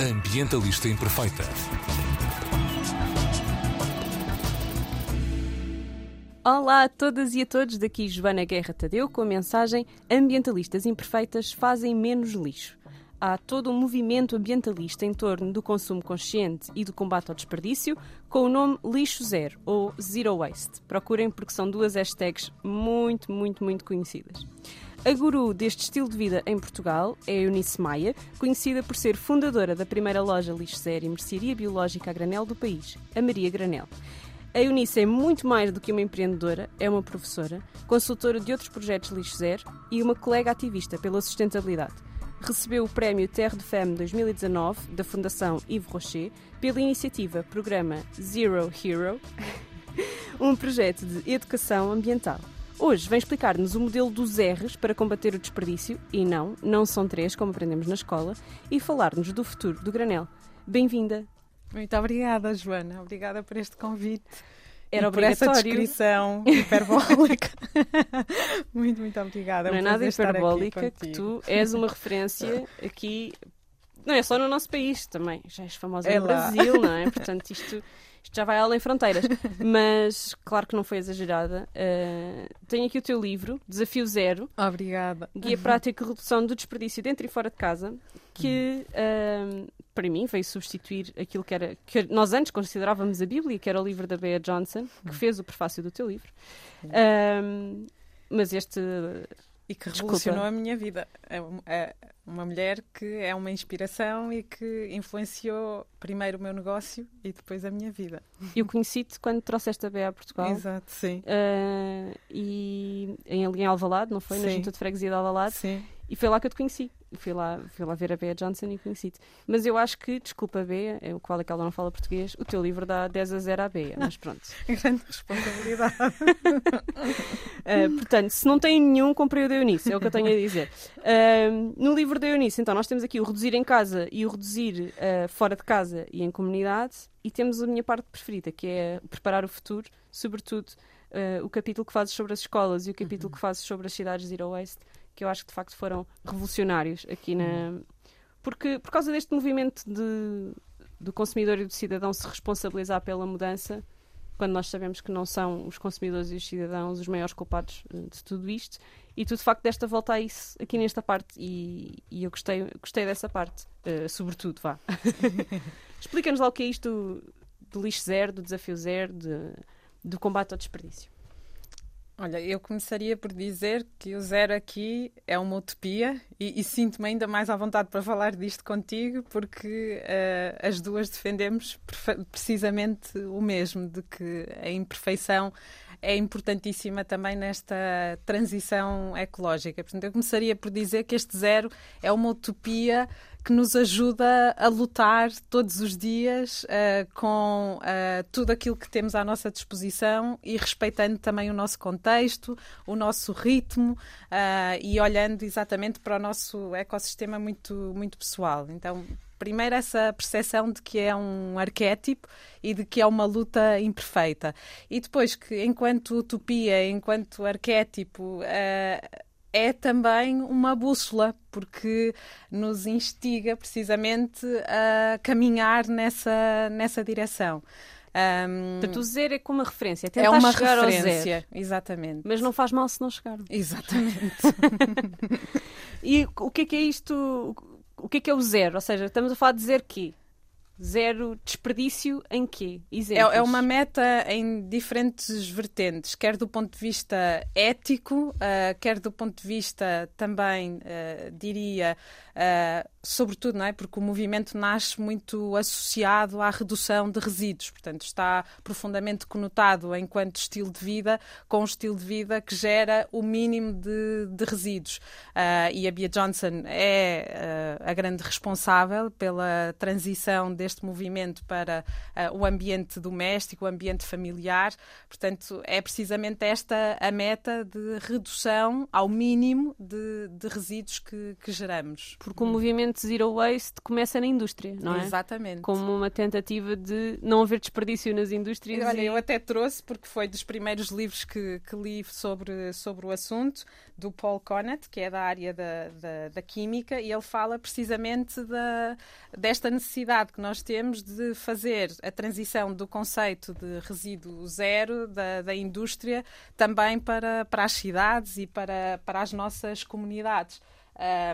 Ambientalista Imperfeita. Olá a todas e a todos, daqui Joana Guerra Tadeu com a mensagem Ambientalistas Imperfeitas fazem menos lixo. Há todo um movimento ambientalista em torno do consumo consciente e do combate ao desperdício com o nome Lixo Zero ou Zero Waste. Procurem porque são duas hashtags muito, muito, muito conhecidas. A guru deste estilo de vida em Portugal é Eunice Maia, conhecida por ser fundadora da primeira loja Lixo Zero e mercearia biológica a granel do país, a Maria Granel. A Eunice é muito mais do que uma empreendedora, é uma professora, consultora de outros projetos Lixo Zero e uma colega ativista pela sustentabilidade. Recebeu o prémio Terre de Femme 2019 da Fundação Yves Rocher pela iniciativa Programa Zero Hero, um projeto de educação ambiental. Hoje vem explicar-nos o modelo dos R's para combater o desperdício, e não, não são três, como aprendemos na escola, e falar-nos do futuro do granel. Bem-vinda! Muito obrigada, Joana. Obrigada por este convite. Era e por essa descrição hiperbólica. muito, muito obrigada. Não é nada hiperbólica que tu és uma referência aqui, não é só no nosso país também, já és famosa É no lá. Brasil, não é? Portanto, isto, isto já vai além fronteiras. Mas, claro que não foi exagerada. Uh, tenho aqui o teu livro, Desafio Zero, Obrigada. Guia Prática e Redução do Desperdício Dentro e Fora de Casa, que um, para mim veio substituir aquilo que era que nós antes considerávamos a Bíblia, que era o livro da Bea Johnson, que fez o prefácio do teu livro. Um, mas este E que Desculpa. revolucionou a minha vida. É é uma mulher que é uma inspiração e que influenciou primeiro o meu negócio e depois a minha vida. eu conheci-te quando trouxeste a Bea a Portugal. Exato, sim. uh, e em, em Alvalade, não foi? Na Sim. junta de freguesia de Alvalade. Sim. E foi lá que eu te conheci. Fui lá, fui lá ver a Bea Johnson e conheci-te. Mas eu acho que, desculpa, Bea, é o qual é que ela não fala português, o teu livro dá 10 a 0 à Bea. Mas pronto. Grande responsabilidade. Uh, portanto, se não tem nenhum, comprei o da Eunice, é o que eu tenho a dizer. Uh, no livro da Eunice, então, nós temos aqui o reduzir em casa e o reduzir uh, fora de casa e em comunidade, e temos a minha parte preferida, que é preparar o futuro, sobretudo o capítulo que fazes sobre as escolas e o capítulo que fazes sobre as cidades Zero Waste, que eu acho que de facto foram revolucionários aqui na. Porque, por causa deste movimento de, do consumidor e do cidadão se responsabilizar pela mudança, quando nós sabemos que não são os consumidores e os cidadãos os maiores culpados eh, de tudo isto. E tu, de facto, desta volta a isso aqui nesta parte. E, e eu gostei, gostei dessa parte, eh, sobretudo, vá. Explica-nos lá o que é isto do, do lixo zero, do desafio zero, de- do combate ao desperdício. Olha, eu começaria por dizer que o zero aqui é uma utopia e, e sinto-me ainda mais à vontade para falar disto contigo porque eh, as duas defendemos precisamente o mesmo, de que a imperfeição é importantíssima também nesta transição ecológica. Portanto, eu começaria por dizer que este zero é uma utopia que nos ajuda a lutar todos os dias eh, com eh, tudo aquilo que temos à nossa disposição e respeitando também o nosso contexto, o nosso ritmo eh, e olhando exatamente para o nosso ecossistema muito, muito pessoal. Então, primeiro essa percepção de que é um arquétipo e de que é uma luta imperfeita. E depois que, enquanto utopia, enquanto arquétipo, eh, é também uma bússola, porque nos instiga precisamente a caminhar nessa, nessa direção. Um, Portanto, o zero é como uma referência, é é uma chegar referência, exatamente. Mas não faz mal se não chegar. Exatamente. E o que é que é isto? O que é que é o zero? Ou seja, estamos a falar de zero quê? Zero desperdício em quê? Exemplos. É, é uma meta em diferentes vertentes, quer do ponto de vista ético, ah, quer do ponto de vista também, ah, diria, ah, sobretudo, não é? Porque o movimento nasce muito associado à redução de resíduos, portanto, está profundamente conotado enquanto estilo de vida com um estilo de vida que gera o mínimo de, de resíduos. Ah, e a Bia Johnson é ah, a grande responsável pela transição deste este movimento para uh, o ambiente doméstico, o ambiente familiar. Portanto, é precisamente esta a meta de redução ao mínimo de, de resíduos que, que, geramos. Porque o movimento Zero Waste começa na indústria, não é? Exatamente. Como uma tentativa de não haver desperdício nas indústrias. Olha, e... eu até trouxe, porque foi dos primeiros livros que, que li sobre, sobre o assunto, do Paul Conant, que é da área da, da, da química, e ele fala precisamente da, desta necessidade que nós temos de fazer a transição do conceito de resíduo zero da, da indústria também para, para as cidades e para, para as nossas comunidades.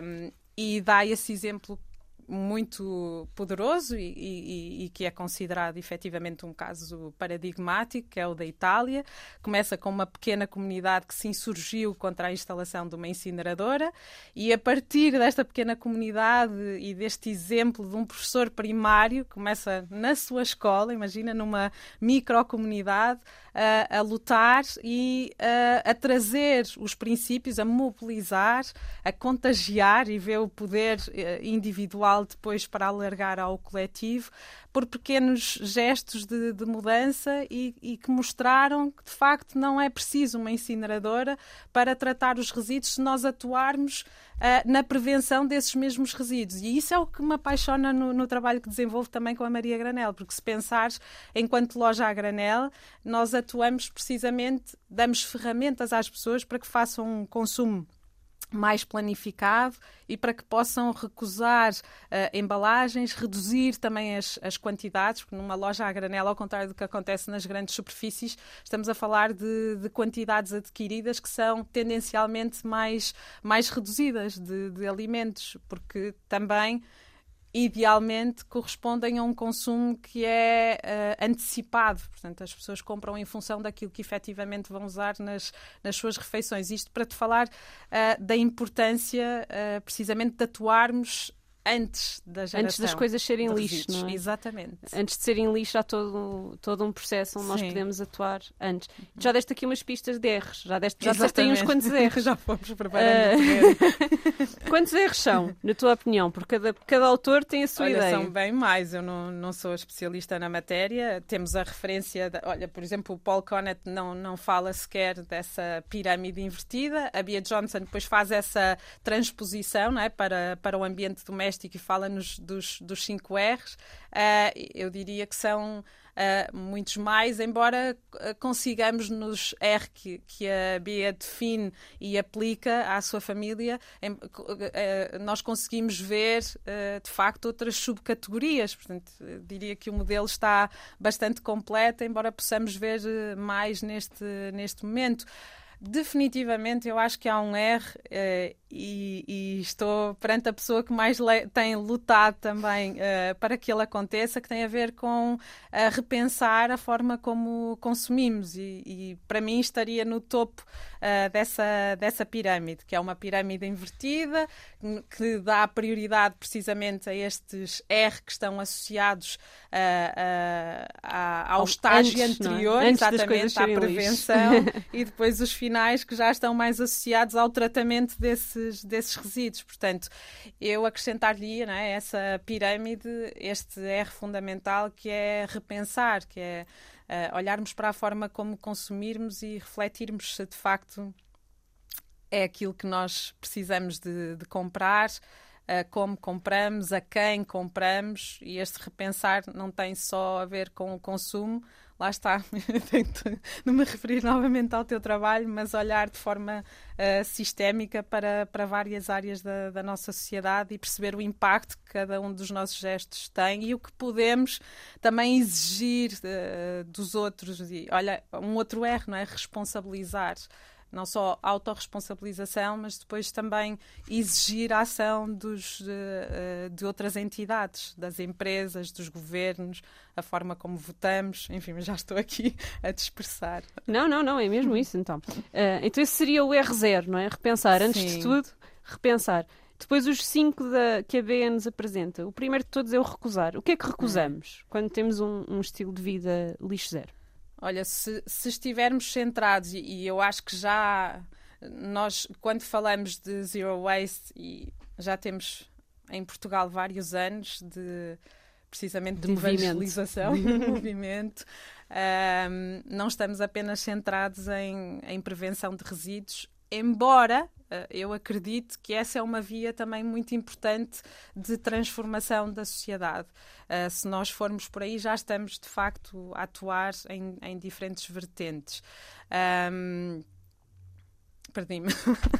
Um, e dá esse exemplo muito poderoso e, e, e, que é considerado efetivamente um caso paradigmático, que é o da Itália. Começa com uma pequena comunidade que se insurgiu contra a instalação de uma incineradora e a partir desta pequena comunidade e deste exemplo de um professor primário, começa na sua escola, imagina, numa microcomunidade, a, a lutar e a, a trazer os princípios, a mobilizar, a contagiar e ver o poder eh, individual depois para alargar ao coletivo, por pequenos gestos de, de mudança e, e, que mostraram que de facto não é preciso uma incineradora para tratar os resíduos se nós atuarmos uh, na prevenção desses mesmos resíduos. E isso é o que me apaixona no, no, trabalho que desenvolvo também com a Maria Granel, porque se pensares enquanto loja a granel, nós atuamos precisamente, damos ferramentas às pessoas para que façam um consumo mais planificado e para que possam recusar uh, embalagens, reduzir também as, as, quantidades, porque numa loja a granela, ao contrário do que acontece nas grandes superfícies, estamos a falar de, de quantidades adquiridas que são tendencialmente mais, mais reduzidas de, de alimentos, porque também idealmente correspondem a um consumo que é uh, antecipado. Portanto, as pessoas compram em função daquilo que efetivamente vão usar nas, nas suas refeições. Isto para te falar uh, da importância, uh, precisamente, de atuarmos antes da geração. Antes das coisas serem lixo, não é? Exatamente. Antes de serem lixo há todo, todo um processo onde Sim. nós podemos atuar antes. Já deste aqui umas pistas de erros, já deste, já deste aí uns quantos erros. já fomos preparando. Uh... quantos erros são, na tua opinião? Porque cada, cada autor tem a sua olha, ideia. São bem mais, eu não, não sou especialista na matéria. Temos a referência, de, olha, por exemplo, o Paul Conant não, não fala sequer dessa pirâmide invertida. A Bia Johnson depois faz essa transposição não é, para, para o ambiente doméstico e fala-nos dos, dos 5 R's, uh, eu diria que são uh, muitos mais, embora uh, consigamos nos R que, que a Bia define e aplica à sua família, em, uh, nós conseguimos ver de facto outras subcategorias. Portanto, diria que o modelo está bastante completo, embora possamos ver mais neste, neste momento. Definitivamente, eu acho que há um R uh, e, e, estou perante a pessoa que mais tem lutado também uh, para que ele aconteça, que tem a ver com uh, repensar a forma como consumimos. E, e para mim estaria no topo dessa, dessa pirâmide, que é uma pirâmide invertida, que dá prioridade precisamente a estes R que estão associados ao estágio antes, é? anterior, é? exatamente, à prevenção, e depois os finais que já estão mais associados ao tratamento desses, desses resíduos. Portanto, eu acrescentar-lhe é, essa pirâmide, este R fundamental que é repensar, que é uh, olharmos para a forma como consumirmos e refletirmos se de facto é aquilo que nós precisamos de, de comprar. Uh, como compramos, a quem compramos, e este repensar não tem só a ver com o consumo, lá está, tento não me referir novamente ao teu trabalho, mas olhar de forma uh, sistémica para, para várias áreas da, da, nossa sociedade e perceber o impacto que cada um dos nossos gestos tem e o que podemos também exigir uh, dos outros. E, olha, um outro erro, não é? Responsabilizar não só autorresponsabilização, mas depois também exigir a ação dos, de, eh, de, outras entidades, das empresas, dos governos, a forma como votamos, enfim, já estou aqui a dispersar. Não, não, não, é mesmo isso então. Uh, então esse seria o R0, não é? Repensar, antes Sim. de tudo, repensar. Depois os cinco da, que a BN nos apresenta. O primeiro de todos é o recusar. O que é que recusamos quando temos um, um estilo de vida lixo zero? Olha, se, se estivermos centrados, e, e, eu acho que já nós, quando falamos de zero waste, e já temos em Portugal vários anos de precisamente de, De movimento. evangelização, de movimento. Um, não estamos apenas centrados em, em prevenção de resíduos, embora eu acredite que essa é uma via também muito importante de transformação da sociedade. Uh, se nós formos por aí, já estamos de facto a atuar em, em diferentes vertentes. Um, Perdi-me.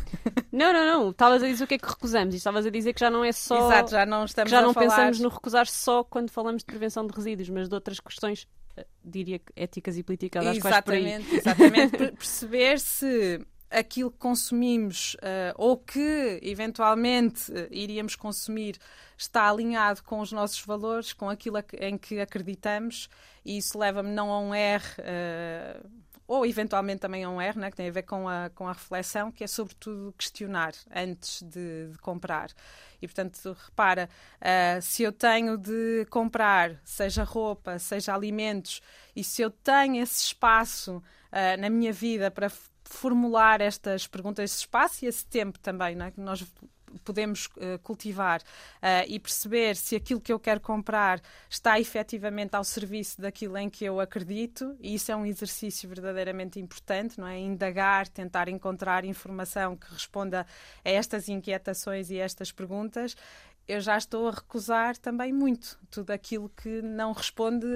Não, não, não. Estavas a dizer o que é que recusamos e estavas a dizer que já não é só. Exato, já não estamos já não falar... pensamos no recusar só quando falamos de prevenção de resíduos, mas de outras questões, eh, diria que éticas e políticas, que vais por aí. Exatamente, exatamente. Per- Perceber se aquilo que consumimos eh, ou que eventualmente eh, iríamos consumir está alinhado com os nossos valores, com aquilo em que acreditamos, e isso leva-me não a um R. eh, ou eventualmente também a um R, né, que tem a ver com a, com a reflexão, que é sobretudo questionar antes de, de comprar. E portanto, repara, ah, se eu tenho de comprar, seja roupa, seja alimentos, e se eu tenho esse espaço ah, na minha vida para formular estas perguntas, esse espaço e esse tempo também, né, que nós podemos eh, cultivar eh, e perceber se aquilo que eu quero comprar está efetivamente ao serviço daquilo em que eu acredito, e isso é um exercício verdadeiramente importante, não é? Indagar, tentar encontrar informação que responda a estas inquietações e estas perguntas. Eu já estou a recusar também muito tudo aquilo que não responde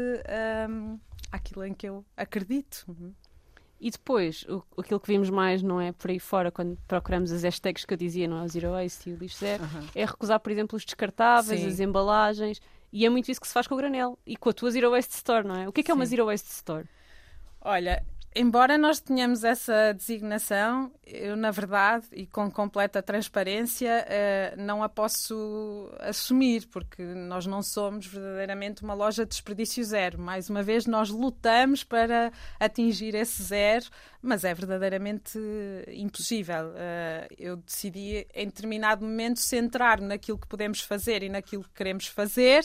hum, àquilo em que eu acredito. Uhum. E depois, o, aquilo que vimos mais, não é por aí fora, quando procuramos as hashtags que eu dizia, não é o Zero Waste e o lixo zero, Aham. é recusar, por exemplo, os descartáveis, Sim. as embalagens, e é muito isso que se faz com o granel e com a tua Zero Waste Store, não é? O que é que é uma. Zero Waste Store? Olha, embora nós tenhamos essa designação, eu, na verdade, e com completa transparência, eh, não a posso assumir, porque nós não somos verdadeiramente uma loja de desperdício zero. Mais uma vez, nós lutamos para atingir esse zero, mas é verdadeiramente impossível. Eh, eu decidi, em determinado momento, centrar-me naquilo que podemos fazer e naquilo que queremos fazer,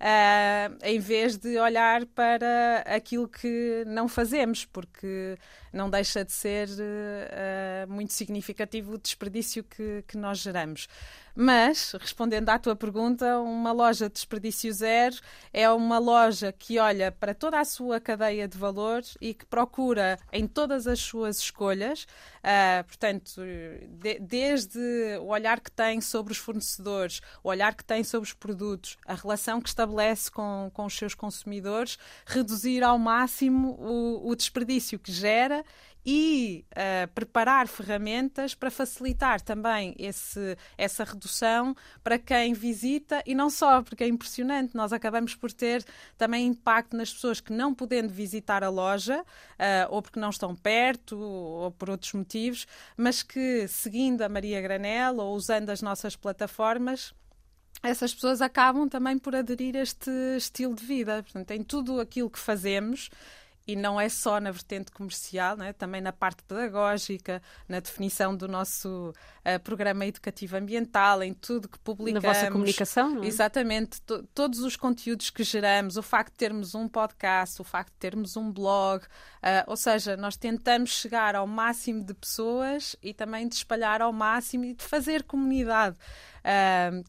eh, em vez de olhar para aquilo que não fazemos, porque não deixa de ser eh, muito significativo o desperdício que, que nós geramos. Mas, respondendo à tua pergunta, uma loja de desperdício zero é uma loja que olha para toda a sua cadeia de valor e que procura em todas as suas escolhas, ah, portanto, de- desde o olhar que tem sobre os fornecedores, o olhar que tem sobre os produtos, a relação que estabelece com, com os seus consumidores, reduzir ao máximo o, o desperdício que gera e ah, preparar ferramentas para facilitar também esse, essa redução para quem visita e não só, porque é impressionante, nós acabamos por ter também impacto nas pessoas que não podendo visitar a loja, ah, ou porque não estão perto, ou por outros motivos, mas que seguindo a Maria Granel ou usando as nossas plataformas, essas pessoas acabam também por aderir a este estilo de vida. Portanto, em tudo aquilo que fazemos, e não é só na vertente comercial, né? também na parte pedagógica, na definição do nosso eh, programa educativo ambiental, em tudo que Na publicamos. vossa comunicação, não é? Exatamente, To- todos os conteúdos que geramos, o facto de termos um podcast, o facto de termos um blog, ah, ou seja, nós tentamos chegar ao máximo de pessoas e também de espalhar ao máximo e de fazer comunidade,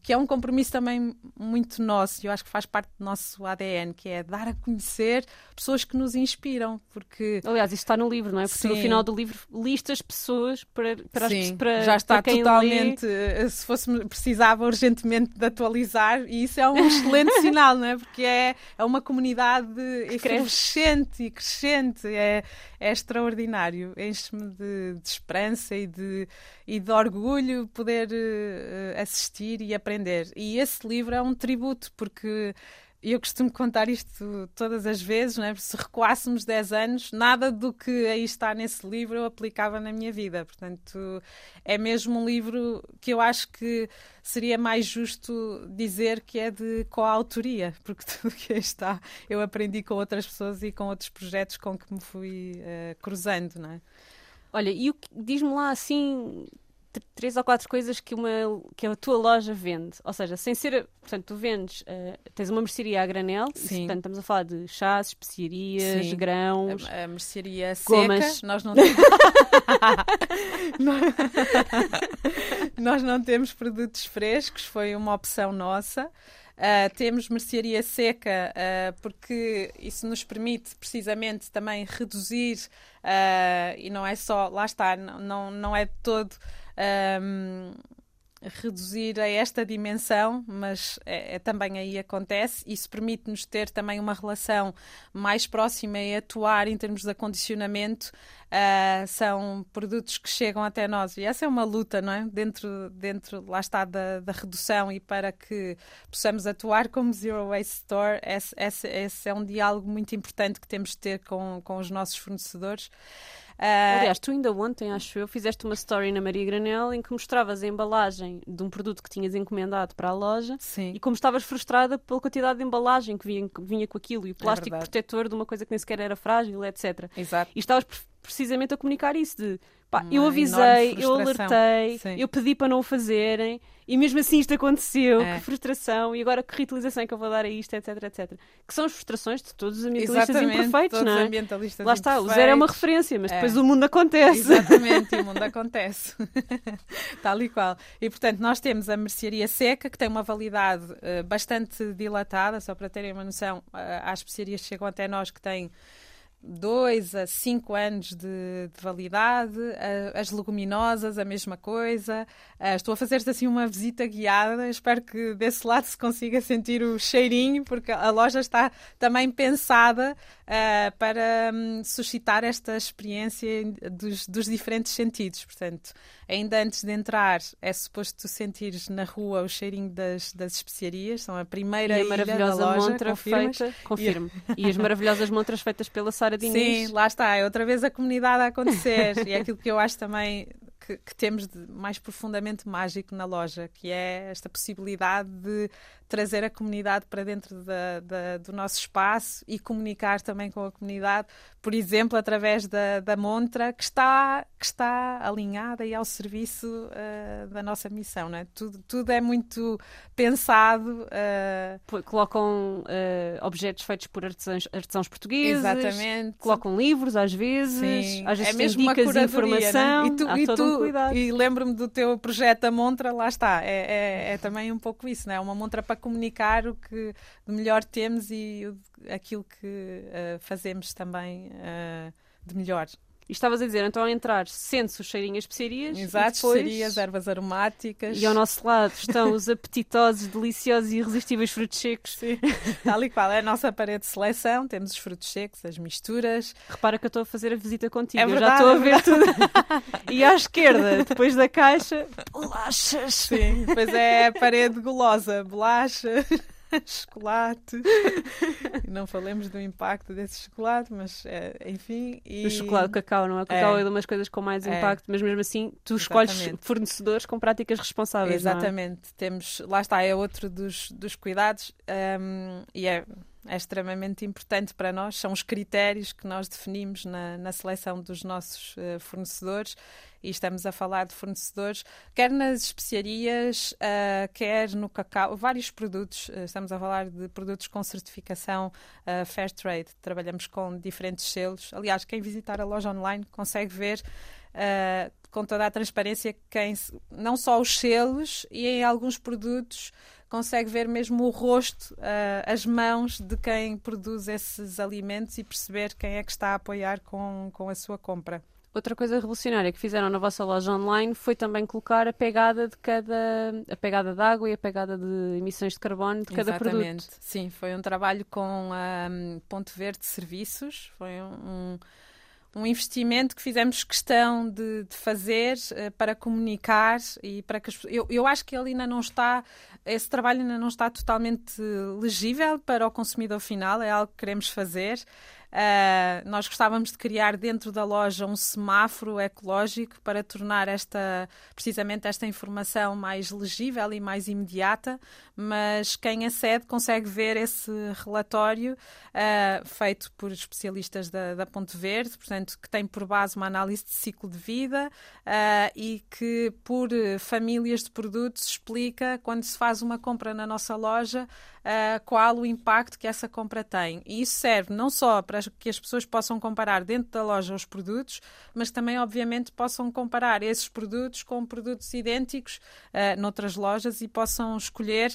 que é um compromisso também muito nosso, e eu acho que faz parte do nosso ADN, que é dar a conhecer pessoas que nos inspiram, porque Aliás, isso está no livro, não é? Porque tu, no Sim. final do livro lista as pessoas para, para, as, Sim, para já está para quem totalmente. eh, Se fosse precisava urgentemente de atualizar, e isso é um excelente sinal, não é? Porque é, é uma comunidade efervescente e crescente, é, é extraordinário. Enche-me de, de esperança e de, e de orgulho poder eh, assistir e aprender. E esse livro é um tributo, porque. Eu costumo contar isto todas as vezes, não é? se recuássemos 10 anos, nada do que aí está nesse livro eu aplicava na minha vida. Portanto, é mesmo um livro que eu acho que seria mais justo dizer que é de coautoria, porque tudo que aí está eu aprendi com outras pessoas e com outros projetos com que me fui eh, cruzando, não é? Olha, e diz-me lá assim três ou quatro coisas que, uma, que a tua loja vende. Ou seja, sem ser. Portanto, tu vendes. eh, tens uma mercearia a granel. Sim. portanto, estamos a falar de chás, especiarias, Sim. grãos. A, a mercearia Gomas. seca, nós não nós não temos produtos frescos, foi uma opção nossa. Uh, temos mercearia seca, uh, porque isso nos permite precisamente também reduzir, uh, e não é só, lá está, não, não é todo. Um, reduzir a esta dimensão, mas é, é, também aí acontece. Isso permite-nos ter também uma relação mais próxima e atuar em termos de acondicionamento. Uh, são produtos que chegam até nós e essa é uma luta, não é? Dentro, dentro lá está, da, da redução e para que possamos atuar como Zero Waste Store, esse, esse, esse é um diálogo muito importante que temos de ter com, com os nossos fornecedores. Uh... Aliás, tu ainda ontem, acho eu, fizeste uma story na Maria Granel em que mostravas a embalagem de um produto que tinhas encomendado para a loja Sim. e como estavas frustrada pela quantidade de embalagem que vinha, que vinha com aquilo e o é plástico é protetor de uma coisa que nem sequer era frágil, etc. Exato. E estavas precisamente a comunicar isso de Pá, eu avisei, eu alertei, Sim. eu pedi para não o fazerem e mesmo assim isto aconteceu. É. Que frustração! E agora que reutilização é que eu vou dar a isto, etc, etc. Que são as frustrações de todos os ambientalistas Exatamente, imperfeitos, todos não é? ambientalistas Lá está, o zero é uma referência, mas é. depois o mundo acontece. Exatamente, e o mundo acontece. Tal e qual. E portanto, nós temos a mercearia seca, que tem uma validade uh, bastante dilatada, só para terem uma noção, uh, há especiarias que chegam até nós que têm dois a cinco anos de, de validade, as leguminosas, a mesma coisa. Uh, estou a fazer-te assim uma visita guiada, espero que desse lado se consiga sentir o cheirinho, porque a loja está também pensada uh, para um, suscitar esta experiência dos, dos, diferentes sentidos. Portanto, ainda antes de entrar, é suposto tu sentires na rua o cheirinho das, das especiarias, são a primeira e a maravilhosa loja, montra feita, confirmo. E, e as maravilhosas montras feitas pela Sara Diniz. Sim, lá está, é outra vez a comunidade a acontecer. e é aquilo que eu acho também que, que, temos de mais profundamente mágico na loja, que é esta possibilidade de trazer a comunidade para dentro da, da, do nosso espaço e comunicar também com a comunidade, por exemplo, através da, da montra que está, que está alinhada e ao serviço uh, da nossa missão. Não é? tudo, tudo é muito pensado. Uh... Colocam uh, objetos feitos por artesãos, artesãos portugueses, Exatamente. colocam livros às vezes, Sim. às vezes é mesmo dicas uma curadoria, informação. Né? E, tu, e, tu, um e lembro-me do teu projeto a montra, lá está, é, é, é também um pouco isso, é? uma montra para comunicar o que de melhor temos e aquilo que uh, fazemos também uh, de melhor. E estavas a dizer, então ao entrar, sente-se o cheirinho a especiarias. Exato, depois... especiarias, ervas aromáticas. E ao nosso lado estão os apetitosos, deliciosos e irresistíveis frutos secos. Sim, tal e qual. É a nossa parede de seleção, temos os frutos secos, as misturas. Repara que eu estou a fazer a visita contigo, é verdade, eu já estou a ver é tudo. e à esquerda, depois da caixa, bolachas. Sim, depois é a parede gulosa, bolachas. chocolate. não falemos do impacto desse chocolate, mas é, enfim. E... O chocolate, o cacau, não é? O cacau é, é uma das coisas com mais é. impacto, mas mesmo assim tu escolhes fornecedores com práticas responsáveis. É? Exatamente. É? Temos, lá está, é outro dos, dos cuidados um, e é é extremamente importante para nós, são os critérios que nós definimos na, na seleção dos nossos uh, fornecedores. E estamos a falar de fornecedores, quer nas especiarias, uh, quer no cacau, vários produtos, uh, estamos a falar de produtos com certificação Fair Trade, trabalhamos com diferentes selos. Aliás, quem visitar a loja online consegue ver com toda a transparência quem, não só os selos e em alguns produtos consegue ver mesmo o rosto, uh, as mãos de quem produz esses alimentos e perceber quem é que está a apoiar com, com a sua compra. Outra coisa revolucionária que fizeram na vossa loja online foi também colocar a pegada de cada a pegada de água e a pegada de emissões de carbono de cada Exatamente. produto. Sim, foi um trabalho com a um, Ponto Verde Serviços, foi um, um investimento que fizemos questão de, de fazer uh, para comunicar e para que as, eu, eu acho que ele ainda não está esse trabalho ainda não está totalmente legível para o consumidor final, é algo que queremos fazer. Uh, nós gostávamos de criar dentro da loja um semáforo ecológico para tornar esta, precisamente esta informação mais legível e mais imediata, mas quem acede consegue ver esse relatório uh, feito por especialistas da, da Ponte Verde, portanto, que tem por base uma análise de ciclo de vida uh, e que por famílias de produtos explica quando se faz uma compra na nossa loja uh, qual o impacto que essa compra tem. E isso serve não só para que as pessoas possam comparar dentro da loja os produtos, mas também, obviamente, possam comparar esses produtos com produtos idênticos uh, noutras lojas e possam escolher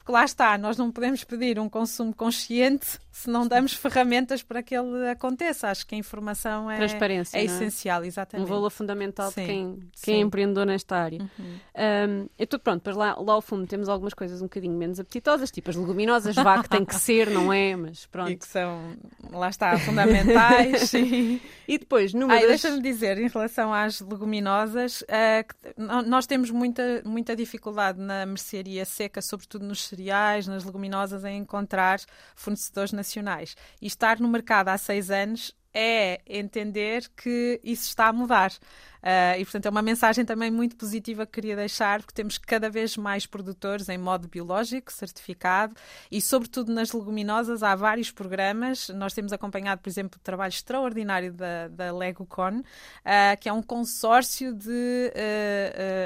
porque lá está, nós não podemos pedir um consumo consciente se não damos ferramentas para que ele aconteça. Acho que a informação é, Transparência, é é? essencial, exatamente. Um valor fundamental Sim, de quem, quem empreendedor nesta área. Uhum. Um, então, pronto, depois lá, lá ao fundo temos algumas coisas um bocadinho menos apetitosas, tipo as leguminosas, vá que tem que ser, não é? Mas E pronto. que são, lá está, fundamentais. sim. E depois, numa Ai, das... Deixa-me dizer, em relação às leguminosas, no- nós temos muita, muita dificuldade na mercearia seca, sobretudo nos cereais, nas leguminosas, em encontrar fornecedores nacionais. E estar no mercado há seis anos é entender que isso está a mudar. Ah, e, portanto, é uma mensagem também muito positiva que queria deixar, porque temos cada vez mais produtores em modo biológico, certificado, e, sobretudo, nas leguminosas há vários programas. Nós temos acompanhado, por exemplo, o trabalho extraordinário da, da LegoCon, ah, que é um consórcio de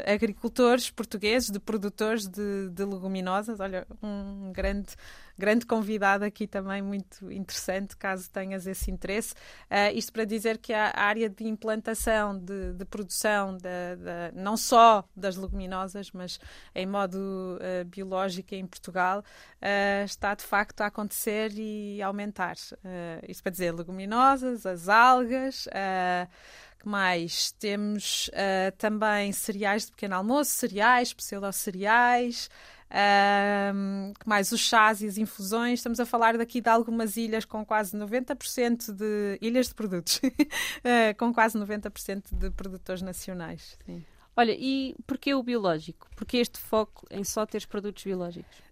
ah, agricultores portugueses, de produtores de, de leguminosas. Olha, um grande grande convidado aqui também, muito interessante, caso tenhas esse interesse. Ah, isto para dizer que a área de implantação, de, de produção, não só das leguminosas, mas em modo ah, biológico em Portugal, ah, está de facto a acontecer e aumentar. Isto para dizer leguminosas, as algas. mais? Temos ah, também cereais de pequeno almoço, cereais, pseudo-cereais, Que mais? Os chás e as infusões. Estamos a falar daqui de algumas ilhas com quase 90% de ilhas de produtos, eh, com quase 90% de produtores nacionais. Sim. Olha, e porquê o biológico? Porquê este foco em só ter produtos biológicos?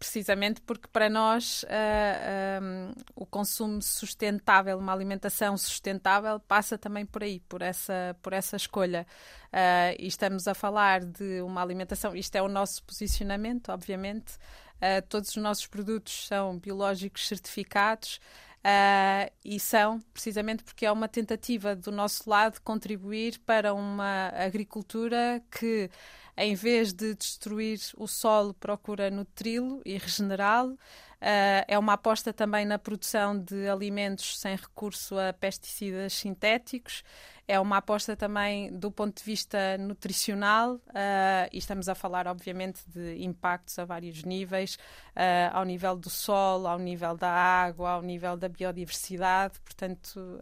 Precisamente porque para nós ah, ahm, o consumo sustentável, uma alimentação sustentável, passa também por aí, por essa, por essa escolha. Ah, e estamos a falar de uma alimentação, isto é o nosso posicionamento, obviamente. Ah, todos os nossos produtos são biológicos certificados. ah, e são precisamente porque é uma tentativa do nosso lado contribuir para uma agricultura que em vez de destruir o solo, procura nutri-lo e regenerá-lo. Ah, é uma aposta também na produção de alimentos sem recurso a pesticidas sintéticos. É uma aposta também do ponto de vista nutricional, ah, e estamos a falar, obviamente, de impactos a vários níveis, ah, ao nível do solo, ao nível da água, ao nível da biodiversidade. Portanto,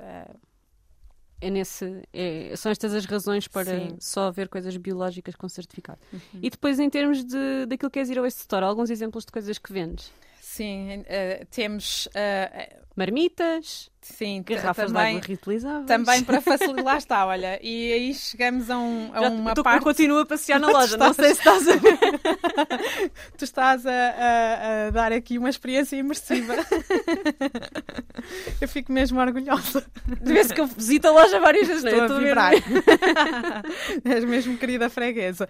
É nesse, é- são estas as razões para Sim. só haver coisas biológicas com certificado. E depois, em termos de, daquilo que é Zero Waste Store, alguns exemplos de coisas que vendes? sim, ah, temos. ah, Marmitas, sim, garrafas também, de água reutilizáveis. Também para facilitar, lá está, olha, e aí chegamos a, um- a Já, uma tu, parte. Eu continuo a passear na loja, não estás- sei se estás a ver. Tu estás a, a- a dar aqui uma experiência imersiva. Eu fico mesmo orgulhosa. Vê-se que eu visito a loja várias vezes, não é? Estou Eu a vibrar. És mesmo querida freguesa.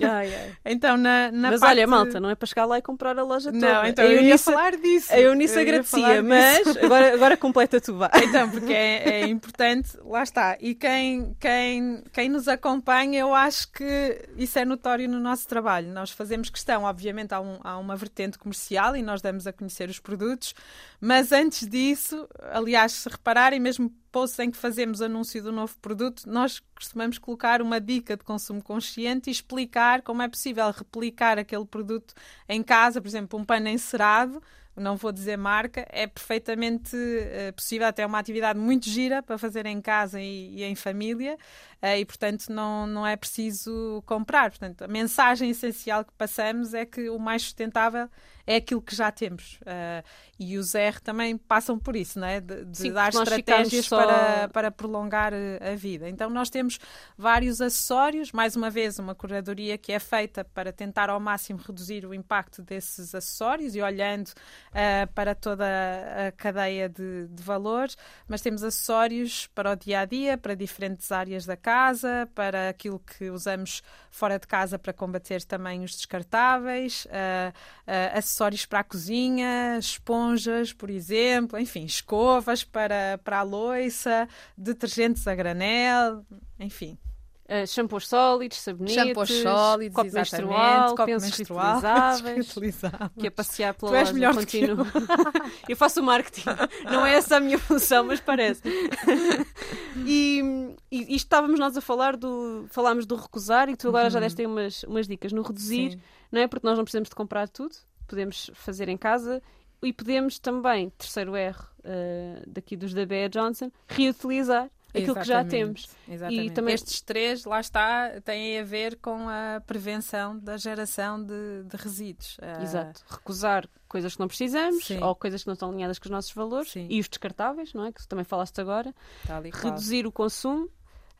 Ai, ai. Então, na, na Mas parte... olha, malta, não é para chegar lá e comprar a loja toda. Não, então a eu ia falar disso. a Eunice Eu agradecia, mas agora, agora completa tu, vá. Então, porque é, é importante, lá está. E quem, quem, quem nos acompanha, eu acho que isso é notório no nosso trabalho. Nós fazemos questão, obviamente, há, um- há uma vertente comercial e nós damos a conhecer os produtos, mas antes disso, aliás, se repararem, mesmo posts em que fazemos anúncio do novo produto, nós costumamos colocar uma dica de consumo consciente e explicar como é possível replicar aquele produto em casa, por exemplo, um pano encerado não vou dizer marca, é perfeitamente eh, possível, até é uma atividade muito gira para fazer em casa e, e em família, eh, e portanto não, não é preciso comprar. Portanto, a mensagem essencial que passamos é que o mais sustentável é aquilo que já temos. Eh, e os R também passam por isso, não é? De, de Sim, dar estratégias só- para, para prolongar eh, a vida. Então nós temos vários acessórios, mais uma vez uma curadoria que é feita para tentar ao máximo reduzir o impacto desses acessórios e olhando uh, para toda a cadeia de, de valores, mas temos acessórios para o dia a dia, para diferentes áreas da casa, para aquilo que usamos fora de casa para combater também os descartáveis, uh, uh, acessórios para a cozinha, esponjas, por exemplo, enfim, escovas para, para a loiça, detergentes a granel, enfim. Uh, shampoos sólidos, sabonetes, Shampoos sólidos, copo menstrual, copo pensos menstrual, reutilizáveis, que é passear pela Tu és loja melhor do que contínuo. eu faço o marketing, não é essa a minha função, mas parece. e, e, e estávamos nós a falar do. Falámos do recusar e tu agora já deste aí umas, umas dicas no reduzir, Sim. não é? Porque nós não precisamos de comprar tudo. Podemos fazer em casa e podemos também, terceiro R uh, daqui dos da Bea Johnson, reutilizar aquilo que já temos. Exatamente. E também... Estes três, lá está, têm a ver com a prevenção da geração de, de resíduos. Ah, Exato. Recusar coisas que não precisamos Sim. ou coisas que não estão alinhadas com os nossos valores Sim. e os descartáveis, não é? Que também falaste agora. Reduzir o consumo.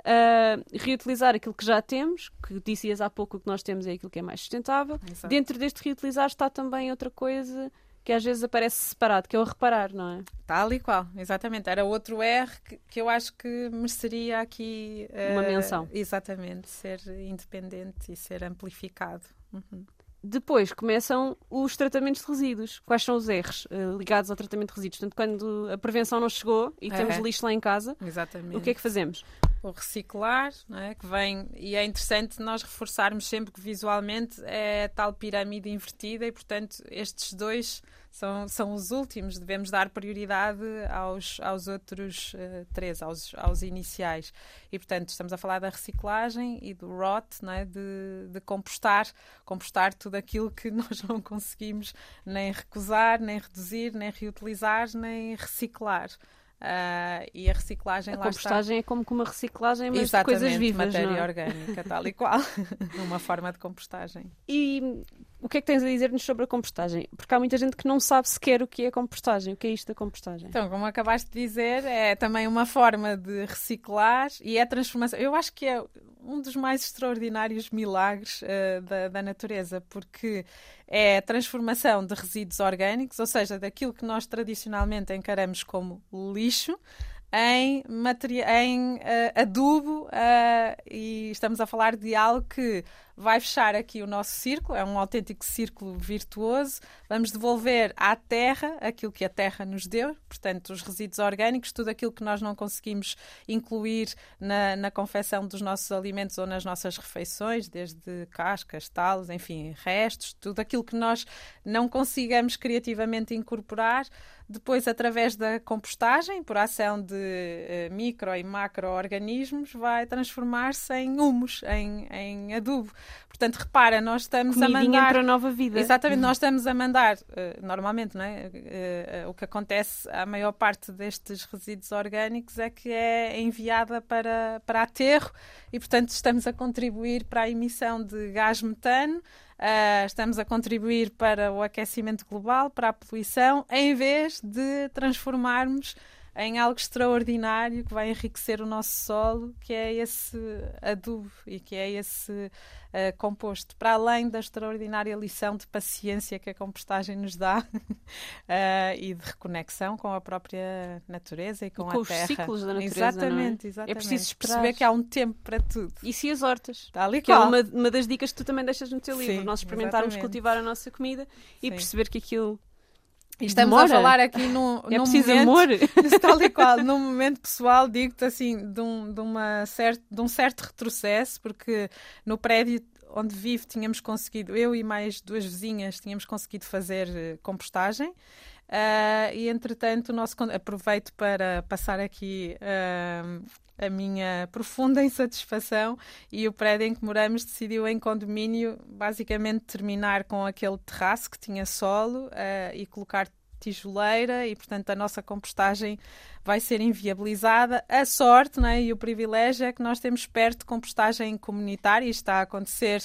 Uh, reutilizar aquilo que já temos, que dizias há pouco que nós temos é aquilo que é mais sustentável. Exato. Dentro deste reutilizar está também outra coisa que às vezes aparece separado, que é o reparar, não é? Tal e qual, exatamente. Era outro R que, que eu acho que mereceria aqui. Uh, Uma menção. Exatamente, ser independente e ser amplificado. Uhum. Depois começam os tratamentos de resíduos. Quais são os R's uh, ligados ao tratamento de resíduos? Portanto, quando a prevenção não chegou e é. temos lixo lá em casa, Exatamente. o que é que fazemos? O reciclar, é? que vem, e é interessante nós reforçarmos sempre que visualmente é tal pirâmide invertida e, portanto, estes dois são, são os últimos, devemos dar prioridade aos, aos outros uh, três, aos, aos iniciais. E, portanto, estamos a falar da reciclagem e do rot, é? de, de compostar, compostar tudo aquilo que nós não conseguimos nem recusar, nem reduzir, nem reutilizar, nem reciclar. Uh, e a reciclagem a lá compostagem está... é como que uma reciclagem, mas de coisas vivas, matéria é? orgânica, tal e qual, numa forma de compostagem. E o que é que tens a dizer-nos sobre a compostagem? Porque há muita gente que não sabe sequer o que é compostagem. O que é isto da compostagem? Então, como acabaste de dizer, é também uma forma de reciclar e é transformação. Eu acho que é um dos mais extraordinários milagres uh, da, da, natureza, porque é a transformação de resíduos orgânicos, ou seja, daquilo que nós tradicionalmente encaramos como lixo, em, em uh, adubo uh, e estamos a falar de algo que vai fechar aqui o nosso círculo, é um autêntico círculo virtuoso. Vamos devolver à terra aquilo que a terra nos deu, portanto, os resíduos orgânicos, tudo aquilo que nós não conseguimos incluir na, na confecção dos nossos alimentos ou nas nossas refeições, desde cascas, talos, enfim, restos, tudo aquilo que nós não consigamos criativamente incorporar depois, através da compostagem, por ação de uh, micro e macro-organismos, vai transformar-se em humus, em, em adubo. Portanto, repara, nós estamos Comidinha a mandar. para a nova vida. Exatamente, nós estamos a mandar, uh, normalmente, não é? Uh, o que acontece, a maior parte destes resíduos orgânicos é que é enviada para, para aterro e, portanto, estamos a contribuir para a emissão de gás metano Uh, estamos a contribuir para o aquecimento global, para a poluição, em vez de transformarmos em algo extraordinário que vai enriquecer o nosso solo, que é esse adubo e que é esse uh, composto. Para além da extraordinária lição de paciência que a compostagem nos dá uh, e de reconexão com a própria natureza e com, e com a terra. os ciclos da natureza. Exatamente, é? exatamente. É preciso perceber que há um tempo para tudo. E se as hortas? Tal e que é uma, uma das dicas que tu também deixas no teu livro. Sim, Nós experimentarmos exatamente. cultivar a nossa comida e Sim. perceber que aquilo Estamos Demora. a falar aqui num, é num preciso momento, amor. tal e qual, num momento pessoal, digo-te assim, de um, de, uma cert, de um certo retrocesso, porque no prédio onde vivo tínhamos conseguido, eu e mais duas vizinhas, tínhamos conseguido fazer uh, compostagem. Uh, e entretanto, nosso, aproveito para passar aqui uh, a minha profunda insatisfação e o prédio em que moramos decidiu em condomínio basicamente terminar com aquele terraço que tinha solo uh, e colocar tijoleira e portanto a nossa compostagem vai ser inviabilizada. A sorte né, e o privilégio é que nós temos perto compostagem comunitária e está a acontecer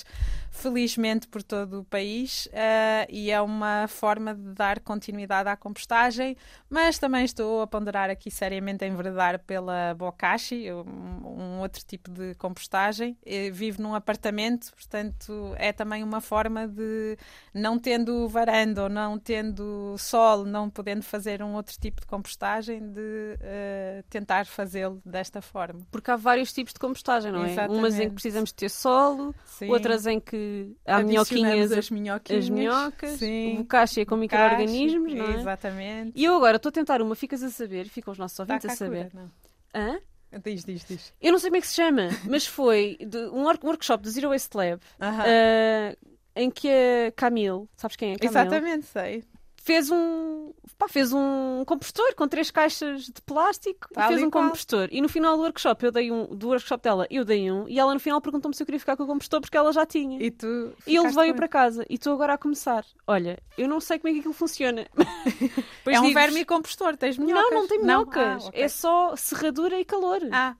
felizmente por todo o país uh, e é uma forma de dar continuidade à compostagem, mas também estou a ponderar aqui seriamente enverdar pela bokashi, um, um outro tipo de compostagem. Eu vivo num apartamento, portanto é também uma forma de, não tendo varanda ou não tendo sol, não podendo fazer um outro tipo de compostagem, de uh, tentar fazê-lo desta forma. Porque há vários tipos de compostagem, não é? Exatamente. Umas em que precisamos ter solo, Sim. outras em que há minhoquinhas, as minhoquinhas, as minhocas, sim. é com micro-organismos, não é? Exatamente. E eu agora estou a tentar uma, ficas a saber, ficam os nossos ouvintes a saber. Cura, Hã? Diz, diz, diz. Eu não sei como é que se chama, mas foi um workshop do Zero Waste Lab uh -huh. uh, em que a Camille, sabes quem é? Camille? Exatamente, sei fez um, pá, fez um compostor com três caixas de plástico Tal e fez um qual. compostor. E no final do workshop, eu dei um, do workshop dela, eu dei um, e ela no final perguntou-me se eu queria ficar com o compostor porque ela já tinha. E tu. E ele veio para casa e estou agora a começar. Olha, eu não sei como é que aquilo funciona. É um digo-vos- vermicompostor, tens minhocas? Não, não tem minhocas. Ah, ok. É só serradura e calor. Ah,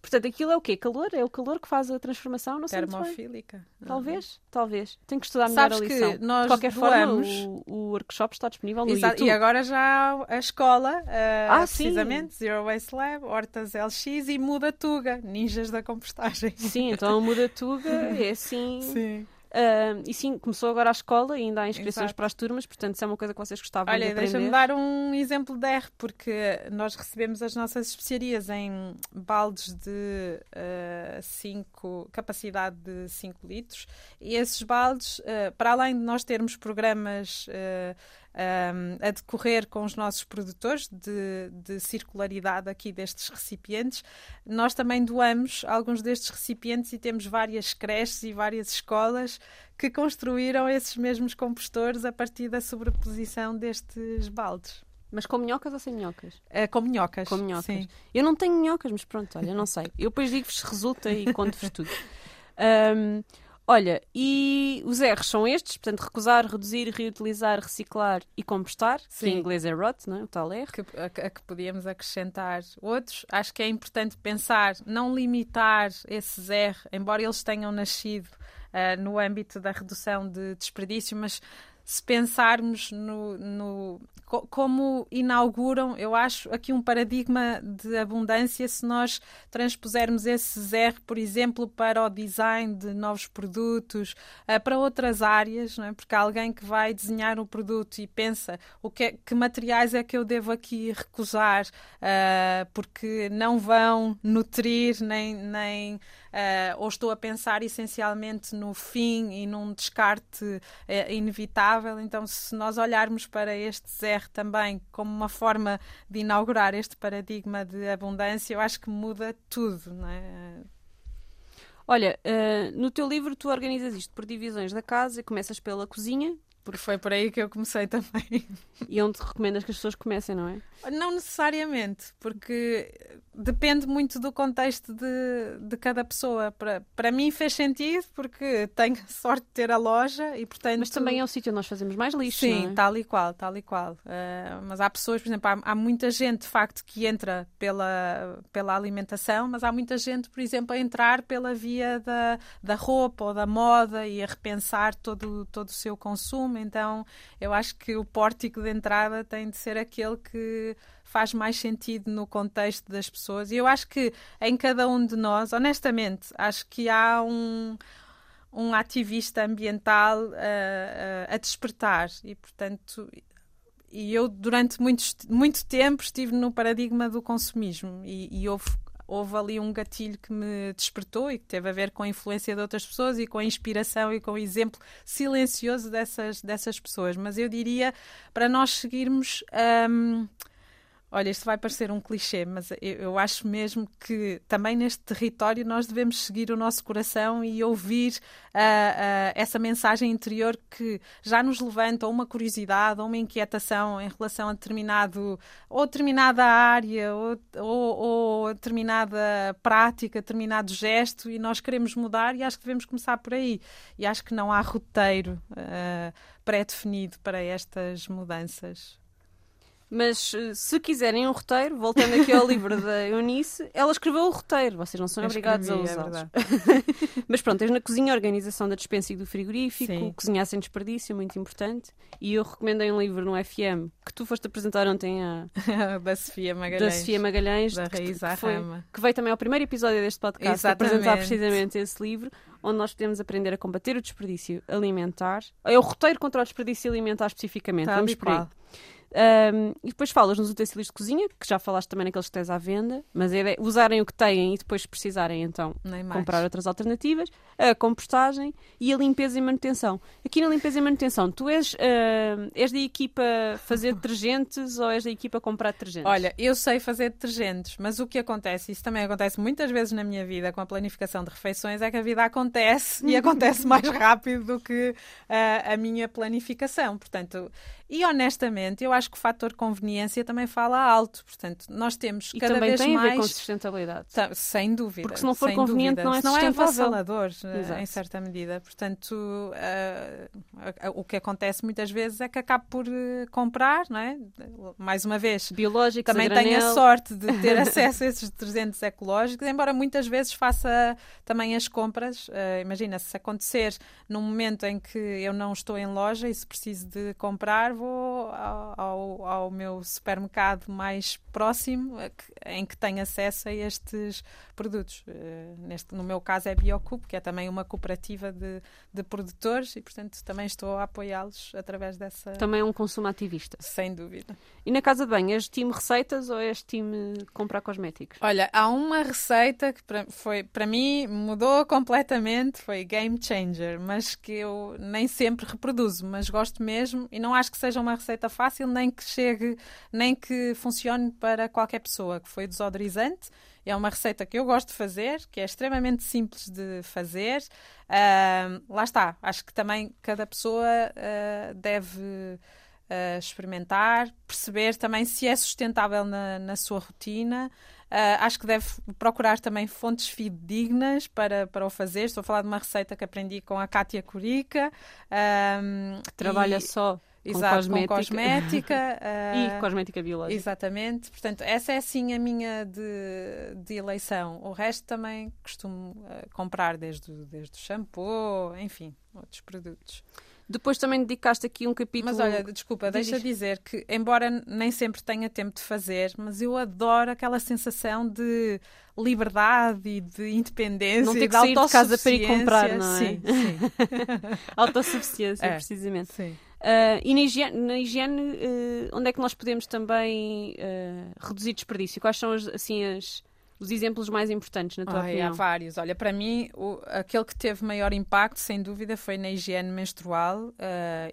Portanto, aquilo é o quê? Calor? É o calor que faz a transformação? Não sei termofílica. Talvez, talvez. Tenho que estudar melhor Sabes a que lição. nós de qualquer doamos- forma, o, o workshop está disponível no Exato, YouTube. E agora já a escola, eh, Ah, sim. precisamente, Zero Waste Lab, Hortas LX e Muda Tuga, ninjas da compostagem. Sim, então Muda Tuga é assim. Sim. Ah, e sim, começou agora a escola e ainda há inscrições Exato. para as turmas, portanto, se é uma coisa que vocês gostavam de Olha, aprender. deixa-me dar um exemplo de R, porque nós recebemos as nossas especiarias em baldes de 5, capacidade de 5 litros, e esses baldes, eh, para além de nós termos programas eh, um, a decorrer com os nossos produtores de, de circularidade aqui destes recipientes, nós também doamos alguns destes recipientes e temos várias creches e várias escolas que construíram esses mesmos compostores a partir da sobreposição destes baldes. Mas com minhocas ou sem minhocas? Eh, com minhocas. Com minhocas. Sim. Eu não tenho minhocas, mas pronto, olha, não sei. Eu depois digo-vos se resulta e conto-vos tudo. Ahm, olha, e os R's são estes, portanto, recusar, reduzir, reutilizar, reciclar e compostar, que Sim. em inglês é rot, não é? o tal R. Que, a, a que podíamos acrescentar outros. Acho que é importante pensar, não limitar esses R, embora eles tenham nascido ah, no âmbito da redução de desperdício, mas se pensarmos no, no- co- como inauguram, eu acho, aqui um paradigma de abundância se nós transpusermos esses R, por exemplo, para o design de novos produtos, ah, para outras áreas, é? porque alguém que vai desenhar um produto e pensa o que, é- que materiais é que eu devo aqui recusar, ah, porque não vão nutrir nem, nem ah, ou estou a pensar essencialmente no fim e num descarte eh, inevitável. Então, se nós olharmos para este R também como uma forma de inaugurar este paradigma de abundância, eu acho que muda tudo, não é? Olha, ah, no teu livro tu organizas isto por divisões da casa e começas pela cozinha Porque foi por aí que eu comecei também. e onde recomendas que as pessoas comecem, não é? Não necessariamente, porque depende muito do contexto de, de cada pessoa. Para, para mim fez sentido porque tenho sorte de ter a loja e portanto. Mas também é o sítio onde nós fazemos mais lixo, Sim, não é? tal e qual, tal e qual. Uh, mas há pessoas, por exemplo, há, há muita gente de facto que entra pela, pela alimentação, mas há muita gente, por exemplo, a entrar pela via da, da roupa ou da moda e a repensar todo, todo o seu consumo. Então, eu acho que o pórtico de entrada tem de ser aquele que faz mais sentido no contexto das pessoas. E eu acho que em cada um de nós, honestamente, acho que há um um ativista ambiental uh, uh, a despertar e portanto e eu durante muito, muito tempo estive no paradigma do consumismo e, e houve, houve ali um gatilho que me despertou e que teve a ver com a influência de outras pessoas e com a inspiração e com o exemplo silencioso dessas, dessas pessoas. Mas eu diria para nós seguirmos um, Olha, isto vai parecer um clichê, mas eu, eu, acho mesmo que também neste território nós devemos seguir o nosso coração e ouvir uh, uh, essa mensagem interior que já nos levanta uma curiosidade ou uma inquietação em relação a determinado ou determinada área ou, ou, ou determinada prática, determinado gesto e nós queremos mudar e acho que devemos começar por aí. E acho que não há roteiro uh, pré-definido para estas mudanças. Mas se quiserem um roteiro, voltando aqui ao livro da Eunice, ela escreveu o roteiro, vocês não são obrigados a é usá-los. verdade. Mas pronto, tens na cozinha a organização da dispensa e do frigorífico, Sim. cozinhar sem desperdício, muito importante. E eu recomendei um livro no FM que tu foste apresentar ontem a, da Sofia da Magalhães. Sofia Magalhães, Da que, Raiz que à foi- Rama. que veio também ao primeiro episódio deste podcast Exatamente. apresentar precisamente esse livro, onde nós podemos aprender a combater o desperdício alimentar. É o roteiro contra o desperdício alimentar especificamente, Tal vamos por aí. qual. Um, e depois falas nos utensílios de cozinha, que já falaste também naqueles que tens à venda, mas é usarem o que têm e depois precisarem então comprar outras alternativas, a compostagem e a limpeza e manutenção. Aqui na limpeza e manutenção, tu és, uh, és da equipa fazer detergentes ou és da equipa comprar detergentes? Olha, eu sei fazer detergentes, mas o que acontece, isso também acontece muitas vezes na minha vida com a planificação de refeições, é que a vida acontece e acontece mais rápido do que uh, a minha planificação. Portanto, e honestamente, eu acho que o fator conveniência também fala alto. Portanto, nós temos e cada também vez tem mais. A ver com sustentabilidade. Sem dúvida. Porque se não for conveniente, dúvida. não é Senão é avassalador, Exato. em certa medida. Portanto, uh, o que acontece muitas vezes é que acabo por uh, comprar, não é? Mais uma vez. Biológicos, Também tenho a sorte de ter acesso a esses detergentes ecológicos, embora muitas vezes faça também as compras. Uh, imagina, se acontecer num momento em que eu não estou em loja e se preciso de comprar, vou ao, ao, meu supermercado mais próximo em que tenho acesso a estes produtos. Eh, neste, no meu caso é Biocup, que é também uma cooperativa de, de produtores e, portanto, também estou a apoiá-los através dessa... Também é um consumo ativista. Sem dúvida. E na casa de banho, és time receitas ou és time comprar cosméticos? Olha, há uma receita que para, foi, para mim mudou completamente, foi game changer, mas que eu nem sempre reproduzo, mas gosto mesmo e não acho que seja uma receita fácil, nem que chegue, nem que funcione para qualquer pessoa, que foi desodorizante. É uma receita que eu gosto de fazer, que é extremamente simples de fazer. Uh, lá está, acho que também cada pessoa uh, deve uh, experimentar, perceber também se é sustentável na, na sua rotina. Uh, acho que deve procurar também fontes fidedignas para, para o fazer. Estou a falar de uma receita que aprendi com a Kátia Curica. Um, que trabalha e... só Exato, com cosmética, com cosmética uh, e cosmética biológica. Exatamente. Portanto, essa é sim a minha de, de eleição. O resto também costumo uh, comprar desde, desde o shampoo, enfim, outros produtos. Depois também dedicaste aqui um capítulo. Mas olha, desculpa, Diz... deixa dizer que, embora nem sempre tenha tempo de fazer, mas eu adoro aquela sensação de liberdade e de independência não ter que sair de casa para ir comprar, não é? Sim, sim. autossuficiência, é, precisamente. Sim. Uh, e na higiene, na higiene uh, onde é que nós podemos também uh, reduzir desperdício? Quais são as, assim as os exemplos mais importantes, na tua Ai, opinião? Há vários. Olha, para mim, o, aquele que teve maior impacto, sem dúvida, foi na higiene menstrual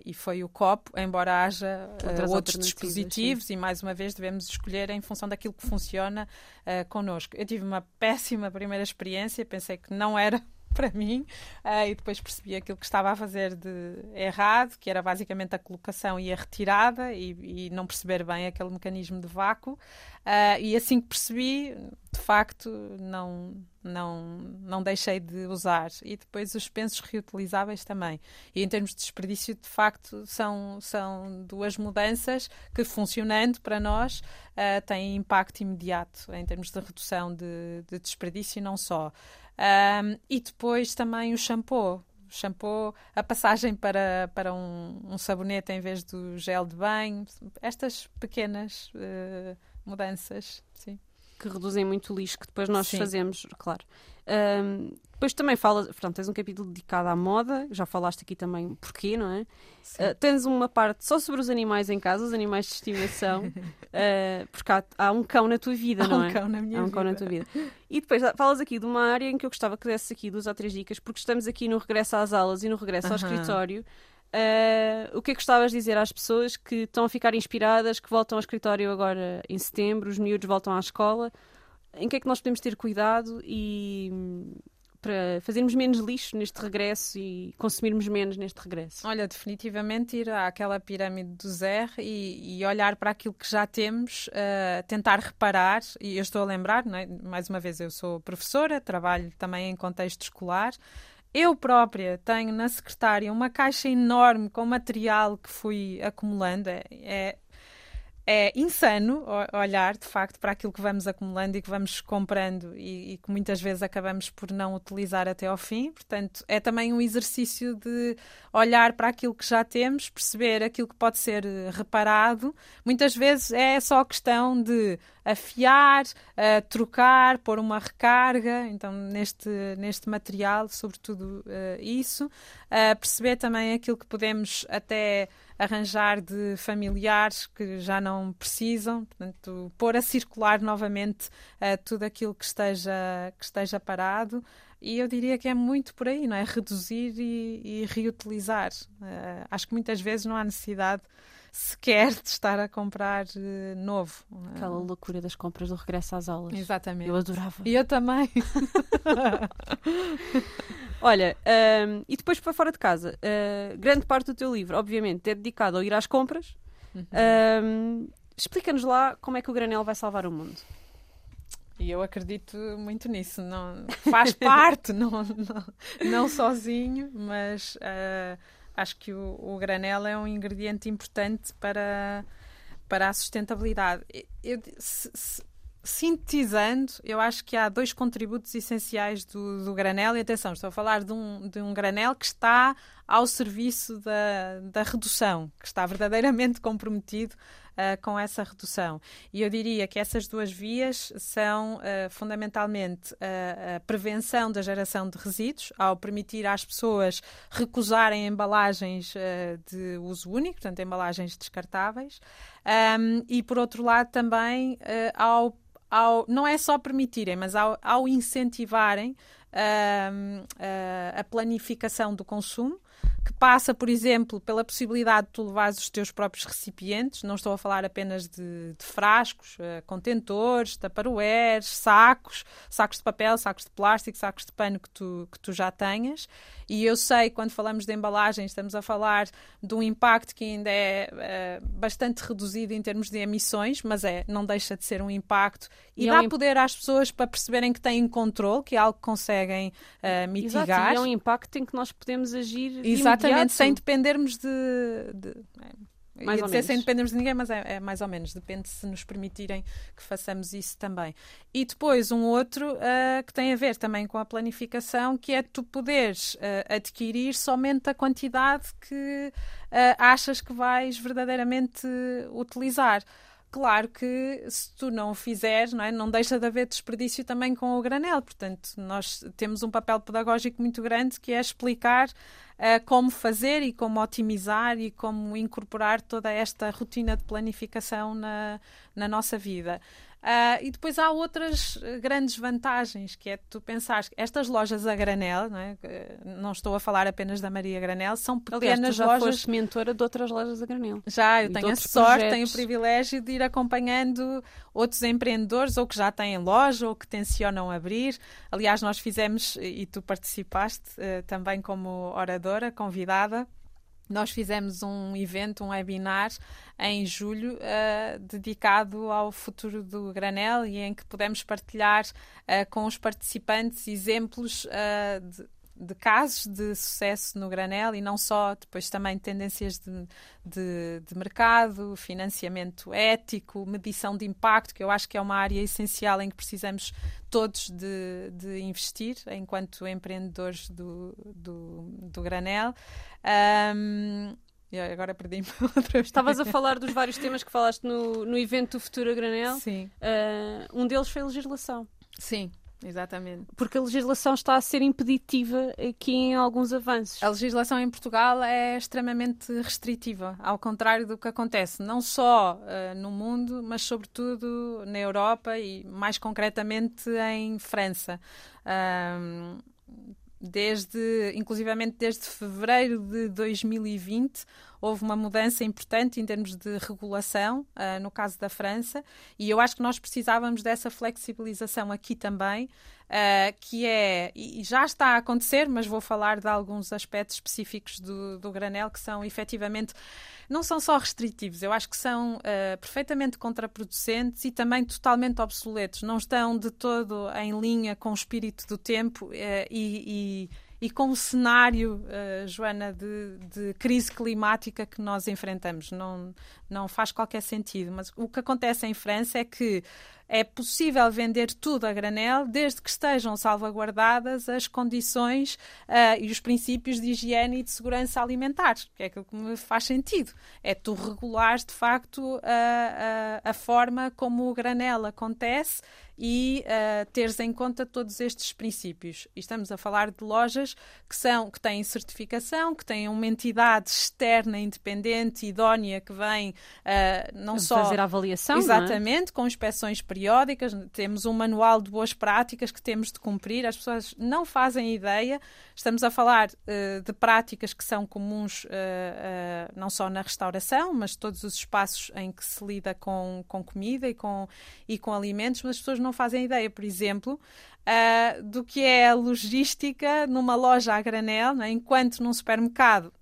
e foi o copo, embora haja outros dispositivos sim. e, mais uma vez, devemos escolher em função daquilo que funciona uh, connosco. Eu tive uma péssima primeira experiência, pensei que não era para mim uh, e depois percebi aquilo que estava a fazer de errado, que era basicamente a colocação e a retirada e, e não perceber bem aquele mecanismo de vácuo. Uh, e assim que percebi, de facto, não, não, não deixei de usar. E depois os pensos reutilizáveis também. E em termos de desperdício, de facto, são, são duas mudanças que, funcionando para nós, uh, têm impacto imediato em termos de redução de, de desperdício e não só. Um, e depois também o shampoo. O shampoo, a passagem para, para um, um, sabonete em vez do gel de banho, estas pequenas uh, mudanças, sim. Que reduzem muito o lixo que depois nós sim. fazemos, claro. Um, depois também falas, portanto, tens um capítulo dedicado à moda, já falaste aqui também porquê, não é? Uh, tens uma parte só sobre os animais em casa, os animais de estimação, uh, porque há, há, um cão na tua vida, há não é? Um cão na minha há um vida. cão na tua vida. E depois falas aqui de uma área em que eu gostava que desses aqui duas ou três dicas, porque estamos aqui no regresso às aulas e no regresso ao escritório. Uh, o que é que gostavas de dizer às pessoas que estão a ficar inspiradas, que voltam ao escritório agora em setembro, os miúdos voltam à escola? Em que é que nós podemos ter cuidado e para fazermos menos lixo neste regresso e consumirmos menos neste regresso? Olha, definitivamente ir àquela pirâmide do zero e, e olhar para aquilo que já temos, uh, tentar reparar. E eu estou a lembrar, é? mais uma vez, eu sou professora, trabalho também em contexto escolar. Eu própria tenho na secretária uma caixa enorme com material que fui acumulando. É, é é insano olhar, de facto, para aquilo que vamos acumulando e que vamos comprando e, e, que muitas vezes acabamos por não utilizar até ao fim. Portanto, é também um exercício de olhar para aquilo que já temos, perceber aquilo que pode ser eh, reparado. Muitas vezes é só questão de afiar, uh, trocar, pôr uma recarga, então neste, neste material, sobretudo uh, isso. Uh, perceber também aquilo que podemos até arranjar de familiares que já não precisam, portanto, pôr a circular novamente uh, tudo aquilo que esteja, que esteja parado. E eu diria que é muito por aí, não é? Reduzir e, e reutilizar. Uh, acho que muitas vezes não há necessidade sequer de estar a comprar uh, novo. Aquela loucura das compras do regresso às aulas. Exatamente. Eu adorava. E eu também. Olha, um, e depois para fora de casa, uh, grande parte do teu livro, obviamente, é dedicado a ir às compras. Uhum. Um, Explica-nos lá como é que o granel vai salvar o mundo. E eu acredito muito nisso. Não, faz parte, não, não, não sozinho, mas uh, acho que o, o, granel é um ingrediente importante para, para a sustentabilidade. Eu, se, se, sintetizando, eu acho que há dois contributos essenciais do, do granel. E atenção, estou a falar de um, de um granel que está ao serviço da, da redução, que está verdadeiramente comprometido uh, com essa redução. E eu diria que essas duas vias são uh, fundamentalmente a, a prevenção da geração de resíduos, ao permitir às pessoas recusarem embalagens uh, de uso único, portanto, embalagens descartáveis, um, e por outro lado também ao ao, não é só permitirem, mas ao, ao incentivarem a planificação do consumo, que passa, por exemplo, pela possibilidade de tu levares os teus próprios recipientes, não estou a falar apenas de, de frascos, uh, contentores, taparoeiros, sacos, sacos de papel, sacos de plástico, sacos de pano que tu, que tu já tenhas. E eu sei, quando falamos de embalagem, estamos a falar de um impacto que ainda é uh, bastante reduzido em termos de emissões, mas é, não deixa de ser um impacto e, e dá é um poder às pessoas para perceberem que têm controle, que é algo que conseguem uh, mitigar. Exato, e é um impacto em que nós podemos agir de Exatamente, sem dependermos de, de mais ou menos. sem dependermos de ninguém, mas é, é, mais ou menos. Depende se nos permitirem que façamos isso também. E depois um outro uh, que tem a ver também com a planificação, que é tu poderes uh, adquirir somente a quantidade que uh, achas que vais verdadeiramente utilizar. Claro que se tu não o fizeres, não, é? não deixa de haver desperdício também com o granel. Portanto, nós temos um papel pedagógico muito grande que é explicar uh, como fazer e como otimizar e como incorporar toda esta rotina de planificação na, na nossa vida. Uh, e depois há outras eh, grandes vantagens, que é tu pensares que estas lojas a granel, não, é? não estou a falar apenas da Maria Granel, são pequenas Aliás, tu já lojas. foste mentora de outras lojas a granel. Já, eu tenho a sorte, projetos. tenho o privilégio de ir acompanhando outros empreendedores, ou que já têm loja, ou que tencionam abrir. Aliás, nós fizemos, e tu participaste uh, também como oradora, convidada, nós fizemos um evento, um webinar em julho uh, dedicado ao futuro do granel e em que pudemos partilhar uh, com os participantes exemplos uh, de de casos de sucesso no granel e não só, depois também tendências de, de, de, mercado, financiamento ético, medição de impacto, que eu acho que é uma área essencial em que precisamos todos de, de investir enquanto empreendedores do, do, do granel. Um, agora perdi-me outra vez. Estavas a falar dos vários temas que falaste no, no evento do Futuro a Granel. Sim. Uh, um deles foi a legislação. Sim. Exatamente. Porque a legislação está a ser impeditiva aqui em alguns avanços. A legislação em Portugal é extremamente restritiva, ao contrário do que acontece não só uh, no mundo, mas sobretudo na Europa e mais concretamente em França. Um, desde, inclusivamente desde fevereiro de 2020, houve uma mudança importante em termos de regulação, uh, no caso da França, e eu acho que nós precisávamos dessa flexibilização aqui também, uh, que é, e já está a acontecer, mas vou falar de alguns aspectos específicos do, do granel que são efetivamente não são só restritivos, eu acho que são uh, perfeitamente contraproducentes e também totalmente obsoletos. Não estão de todo em linha com o espírito do tempo uh, e, e e com o cenário, Joana, de, de, crise climática que nós enfrentamos. Não, não faz qualquer sentido. Mas o que acontece em França é que é possível vender tudo a granel desde que estejam salvaguardadas as condições uh, e os princípios de higiene e de segurança alimentar, que é aquilo que me faz sentido. É tu regulares de facto a, a, a forma como o granel acontece e uh, teres em conta todos estes princípios. E estamos a falar de lojas que são que têm certificação, que têm uma entidade externa, independente, idónea, que vem uh, não só fazer a avaliação, é? exatamente, é? com inspeções periódicas. Temos um manual de boas práticas que temos de cumprir. As pessoas não fazem ideia. Estamos a falar uh, de práticas que são comuns não só na restauração, mas todos os espaços em que se lida com, com comida e com, e com alimentos, mas as pessoas não fazem ideia, por exemplo, uh, do que é a logística numa loja a granel, né? enquanto num supermercado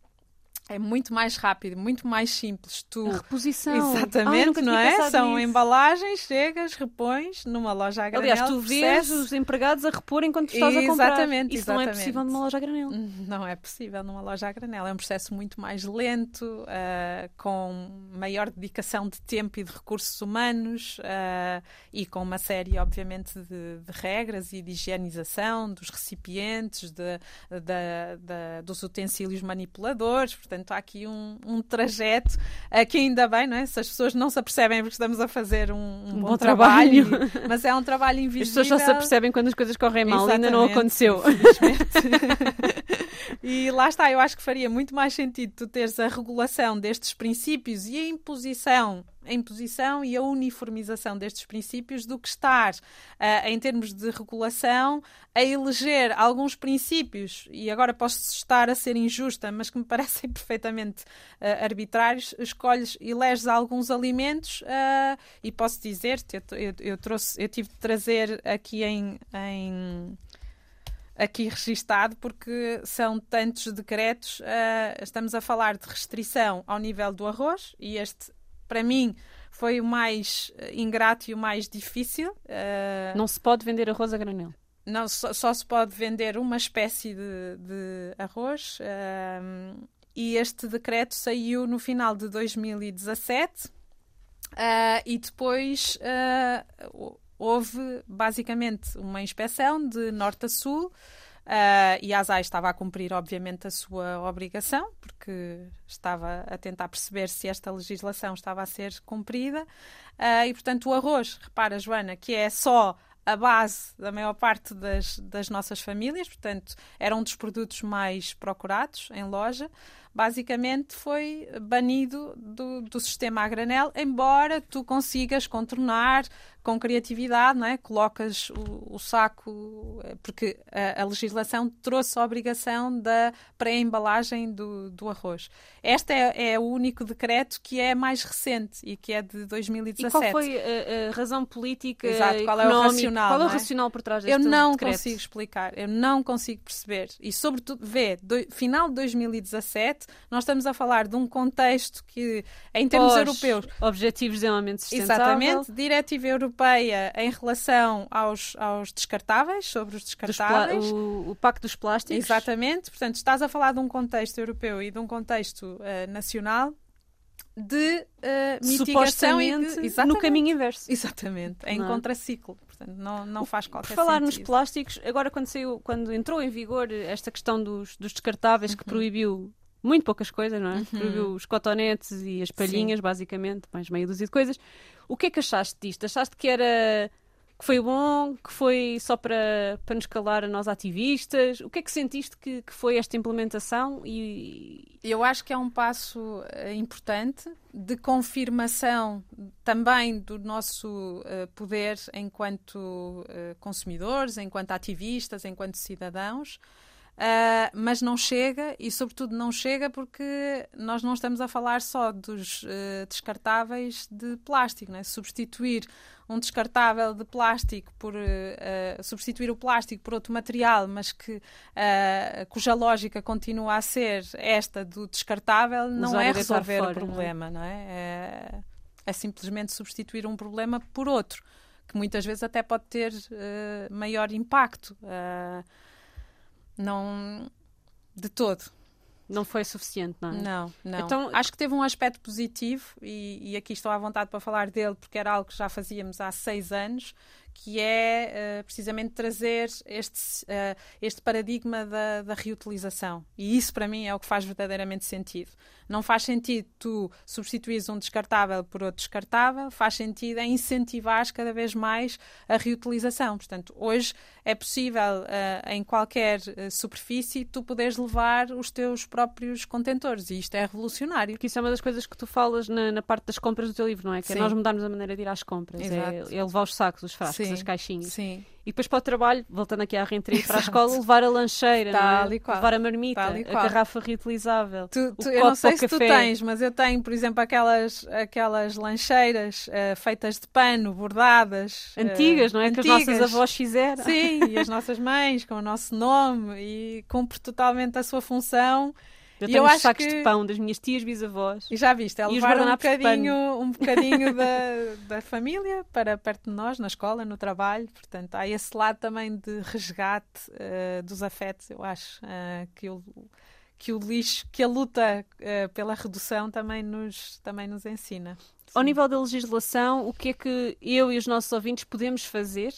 é muito mais rápido, muito mais simples. Tu... A reposição. Exatamente, Ai, não é? São nisso. embalagens, chegas, repões numa loja a granel. Aliás, tu vês os empregados a repor enquanto estás a comprar. Exatamente, Isso exatamente. não é possível numa loja a granel. Não é possível numa loja a granel. É um processo muito mais lento, uh, com maior dedicação de tempo e de recursos humanos uh, e com uma série, obviamente, de, de, regras e de higienização dos recipientes, de, de, de dos utensílios manipuladores. Portanto, Portanto, há aqui um, um trajeto uh, que ainda bem, não é? Se as pessoas não se apercebem porque estamos a fazer um, um, um bom, bom, trabalho, trabalho. mas é um trabalho invisível. As pessoas só se apercebem quando as coisas correm mal, Exatamente, ainda não aconteceu. e lá está, eu acho que faria muito mais sentido tu teres a regulação destes princípios e a imposição a imposição e a uniformização destes princípios do que estar, uh, em termos de regulação, a eleger alguns princípios, e agora posso estar a ser injusta, mas que me parecem perfeitamente uh, arbitrários, escolhes, eleges alguns alimentos uh, e posso dizer-te, eu, eu, eu, eu tive de trazer aqui em, em aqui registado porque são tantos decretos. Uh, estamos a falar de restrição ao nível do arroz e este para mim, foi o mais eh, ingrato e o mais difícil. Uh, não se pode vender arroz a granel? Não, só, só se pode vender uma espécie de, de arroz. Uh, e este decreto saiu no final de 2017 uh, e depois houve basicamente uma inspeção de norte a sul Uh, e a ASAI estava a cumprir, obviamente, a sua obrigação, porque estava a tentar perceber se esta legislação estava a ser cumprida. Uh, e, portanto, o arroz, repara, Joana, que é só a base da maior parte das, das nossas famílias, portanto, era um dos produtos mais procurados em loja basicamente foi banido do, do sistema a granel, embora tu consigas contornar com criatividade, não é? Colocas o, o saco, eh, porque a, a, legislação trouxe a obrigação da pré-embalagem do, do arroz. Este é, é, o único decreto que é mais recente e que é de 2017. E qual foi a, a razão política, Exato, qual é o racional? Qual é o é? racional por trás deste Eu não decreto? consigo explicar, eu não consigo perceber. E sobretudo, vê, do, final de 2017, nós estamos a falar de um contexto que, em termos europeus... Objetivos de Desenvolvimento Sustentável. Exatamente, Diretiva Europeia Europeia em relação aos, aos descartáveis, sobre os descartáveis. O, o, Pacto dos Plásticos. Exatamente. Portanto, estás a falar de um contexto europeu e de um contexto uh, nacional de uh, mitigação e de, no caminho inverso. Exatamente, em não. É? contraciclo. Portanto, não, não faz qualquer Por falar sentido. nos plásticos, agora quando, saiu, quando entrou em vigor esta questão dos, dos descartáveis uhum. que proibiu muito poucas coisas, não é? Uhum. Proibiu os cotonetes e as palhinhas, Sim. basicamente, mais meia dúzia de coisas. O que é que achaste disto? Achaste que era que foi bom, que foi só para, para nos calar a nós ativistas? O que é que sentiste que, que foi esta implementação? E... Eu acho que é um passo uh, importante de confirmação também do nosso uh, poder enquanto uh, consumidores, enquanto ativistas, enquanto cidadãos. Uh, mas não chega e, sobretudo, não chega porque nós não estamos a falar só dos uh, descartáveis de plástico. Né? Substituir um descartável de plástico por uh, substituir o plástico por outro material, mas que cuja lógica continua a ser esta do descartável, não Usar é resolver fora, o problema, não é? Não é? é? é? simplesmente substituir um problema por outro, que muitas vezes até pode ter maior impacto. Uh, não. De todo. Não foi suficiente, não é? Não, não. Então- Acho que teve um aspecto positivo e, e aqui estou à vontade para falar dele porque era algo que já fazíamos há seis anos, que é eh, precisamente trazer este, eh, este paradigma da, da reutilização. E isso para mim é o que faz verdadeiramente sentido. Não faz sentido tu substituires um descartável por outro descartável, faz sentido é incentivar cada vez mais a reutilização. Portanto, hoje é possível eh, em qualquer superfície tu poderes levar os teus próprios contentores e isto é revolucionário. Porque isso é uma das coisas que tu falas na, na parte das compras do teu livro, não é? Que é Sim. nós mudarmos a maneira de ir às compras. É, é levar os sacos, os frascos, Sim. as caixinhas. Sim. E depois para o trabalho, voltando aqui à reentrada para a escola, levar a lancheira, Tal é? levar a marmita, e a garrafa reutilizável. Tu, tu- eu não sei se tu café. tens, mas eu tenho, por exemplo, aquelas, aquelas lancheiras eh, feitas de pano, bordadas. eh, Antigas, não é? Que as antigas. nossas avós fizeram. Sim, e as nossas mães com o nosso nome e cumpre totalmente a sua função. Eu tenho os sacos que- de pão das minhas tias bisavós. E já viste, é levar um bocadinho, um bocadinho da, da família para perto de nós, na escola, no trabalho. Portanto, há esse lado também de resgate eh, dos afetos, eu acho, eh, que, o, que o lixo, que a luta eh, pela redução também nos, também nos ensina. Ao Sim. nível da legislação, o que é que eu e os nossos ouvintes podemos fazer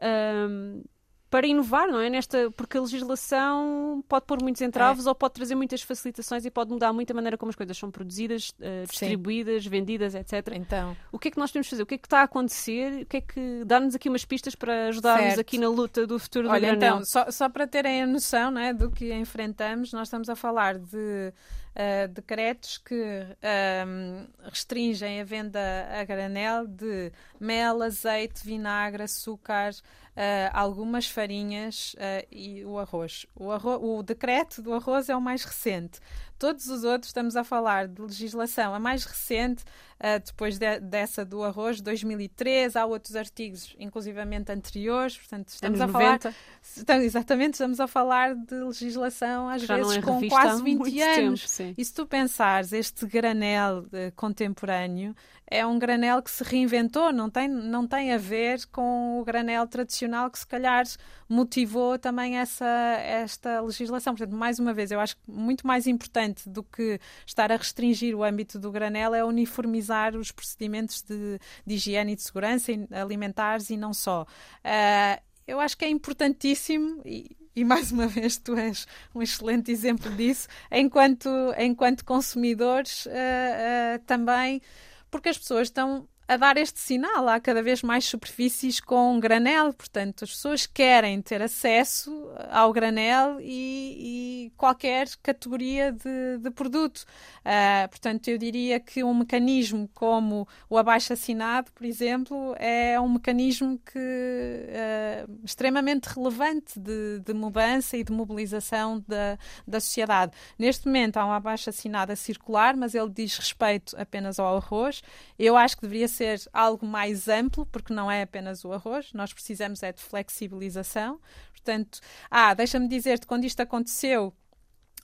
ahm, para inovar, não é? Nesta, porque a legislação pode pôr muitos entraves ou pode trazer muitas facilitações e pode mudar muito a maneira como as coisas são produzidas, eh, distribuídas, vendidas, etc. Então, O que é que nós temos de fazer? O que é que está a acontecer? O que é que dá-nos aqui umas pistas para ajudarmos aqui na luta do futuro do Olha, então, só, só para terem a noção né, do que enfrentamos, nós estamos a falar de ah, decretos que ahm, restringem a venda a granel de mel, azeite, vinagre, açúcar, ah, algumas farinhas ah, e o arroz. O, o decreto do arroz é o mais recente. Todos os outros estamos a falar de legislação. A mais recente, ah, depois de- dessa do arroz, 2003, há outros artigos, inclusivamente anteriores, portanto, estamos Anos a falar 90, então, exatamente, estamos a falar de legislação às já vezes é com quase 20 muito anos. tempo. E se tu pensares, este granel eh, contemporâneo é um granel que se reinventou, não tem, não tem a ver com o granel tradicional que se calhar motivou também essa, esta legislação. Portanto, mais uma vez, eu acho que muito mais importante do que estar a restringir o âmbito do granel é uniformizar os procedimentos de, de higiene e de segurança alimentares e não só. Ah, eu acho que é importantíssimo e, e mais uma vez tu és um excelente exemplo disso, enquanto, enquanto consumidores ah, ah, também, porque as pessoas estão a dar este sinal. Há cada vez mais superfícies com granel, portanto, as pessoas querem ter acesso ao granel e, e qualquer categoria de, de produto. Ah, portanto, eu diria que um mecanismo como o abaixo-assinado, por exemplo, é um mecanismo que ah, extremamente relevante de, de mudança e de mobilização da, da sociedade. Neste momento há um abaixo-assinado a circular, mas ele diz respeito apenas ao arroz. Eu acho que deveria ser algo mais amplo, porque não é apenas o arroz. Nós precisamos é de flexibilização. Portanto, ah, deixa-me dizer-te, quando isto aconteceu,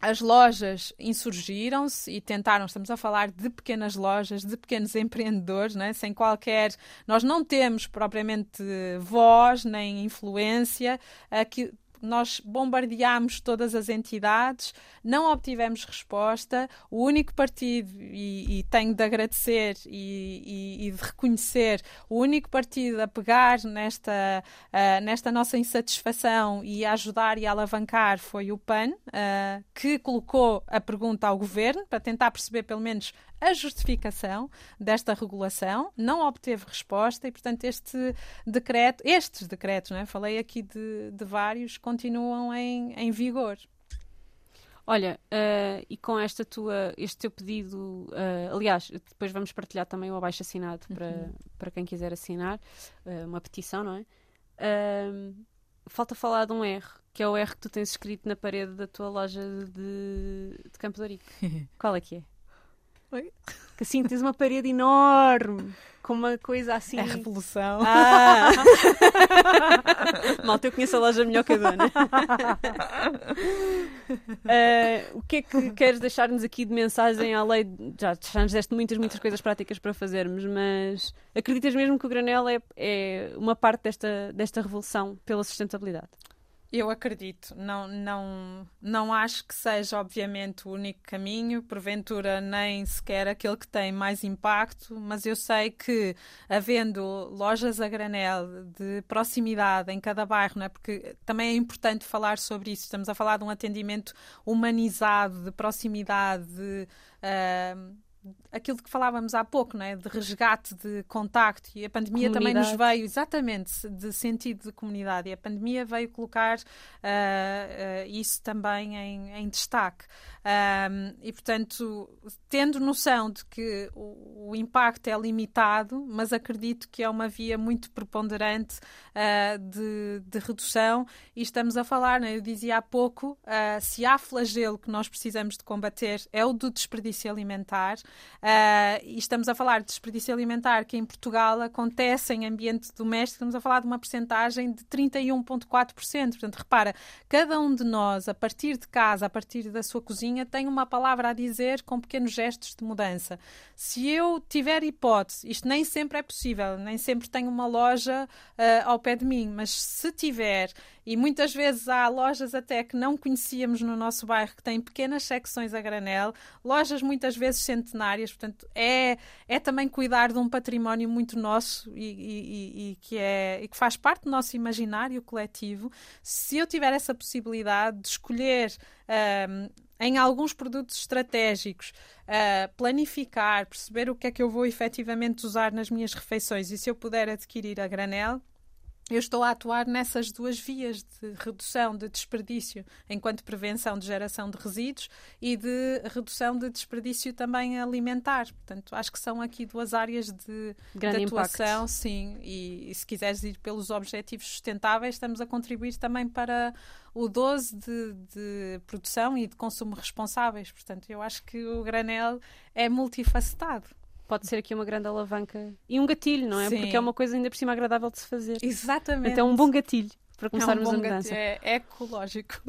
as lojas insurgiram-se e tentaram, estamos a falar de pequenas lojas, de pequenos empreendedores, né? sem qualquer. Nós não temos propriamente voz nem influência. Aqui, nós bombardeámos todas as entidades, não obtivemos resposta. O único partido, e, e tenho de agradecer e, e- e de reconhecer, o único partido a pegar nesta, ah, nesta nossa insatisfação e a ajudar e a alavancar foi o PAN, ah, que colocou a pergunta ao governo para tentar perceber pelo menos a justificação desta regulação, não obteve resposta e, portanto, este decreto, estes decretos, não é? falei aqui de, de vários, continuam em, em vigor. Olha, eh, e com esta tua, este teu pedido, eh, aliás, depois vamos partilhar também o abaixo assinado para, Uhum. para quem quiser assinar, eh, uma petição, não é? Ahm, falta falar de um R, que é o R que tu tens escrito na parede da tua loja de, de Campo de Ourique. Qual é que é? Oi? Que assim tens uma parede enorme, com uma coisa assim. É a revolução. Ah! Malta, eu conheço a loja melhor que a dona. Eh, o que é que queres deixar-nos aqui de mensagem à lei? de- Já, já nos deste muitas, muitas coisas práticas para fazermos, mas acreditas mesmo que o granel é, é uma parte desta, desta revolução pela sustentabilidade? Eu acredito, não, não, não acho que seja, obviamente, o único caminho, porventura nem sequer aquele que tem mais impacto, mas eu sei que, havendo lojas a granel de proximidade em cada bairro, não é? porque também é importante falar sobre isso, estamos a falar de um atendimento humanizado, de proximidade, de, uh, aquilo que falávamos há pouco, não é? de resgate de contacto, e a pandemia comunidade. também nos veio, exatamente, de sentido de comunidade, e a pandemia veio colocar uh, uh, isso também em, em destaque. Um, e, portanto, tendo noção de que o, o, impacto é limitado, mas acredito que é uma via muito preponderante uh, de, de, redução, e estamos a falar, né? eu dizia há pouco, se há flagelo que nós precisamos de combater é o do desperdício alimentar. Uh, e estamos a falar de desperdício alimentar que em Portugal acontece em ambiente doméstico, estamos a falar de uma percentagem de 31,4%. Portanto, repara, cada um de nós, a partir de casa, a partir da sua cozinha, tem uma palavra a dizer com pequenos gestos de mudança. Se eu tiver hipótese, isto nem sempre é possível, nem sempre tenho uma loja uh, ao pé de mim, mas se tiver e muitas vezes há lojas até que não conhecíamos no nosso bairro que têm pequenas secções a granel, lojas muitas vezes centenárias, portanto é, é também cuidar de um património muito nosso e, e, e que, é, e que faz parte do nosso imaginário coletivo. Se eu tiver essa possibilidade de escolher um, em alguns produtos estratégicos, uh, planificar, perceber o que é que eu vou efetivamente usar nas minhas refeições e se eu puder adquirir a granel, eu estou a atuar nessas duas vias de redução de desperdício enquanto prevenção de geração de resíduos e de redução de desperdício também alimentar. Portanto, acho que são aqui duas áreas de, de atuação, impacto. sim. E, e, se quiseres ir pelos objetivos sustentáveis, estamos a contribuir também para o 12 de, de produção e de consumo responsáveis. Portanto, eu acho que o granel é multifacetado pode ser aqui uma grande alavanca e um gatilho, não é? Sim. Porque é uma coisa ainda por cima agradável de se fazer. Exatamente. Então, um bom gatilho para começarmos é um a mudança. É, é ecológico.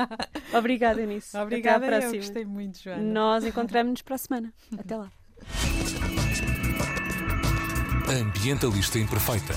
Obrigada nisso. Obrigada, Até à próxima. Eu gostei muito, Joana. Nós encontramos-nos para a semana. Até lá. Ambientalista Imperfeita.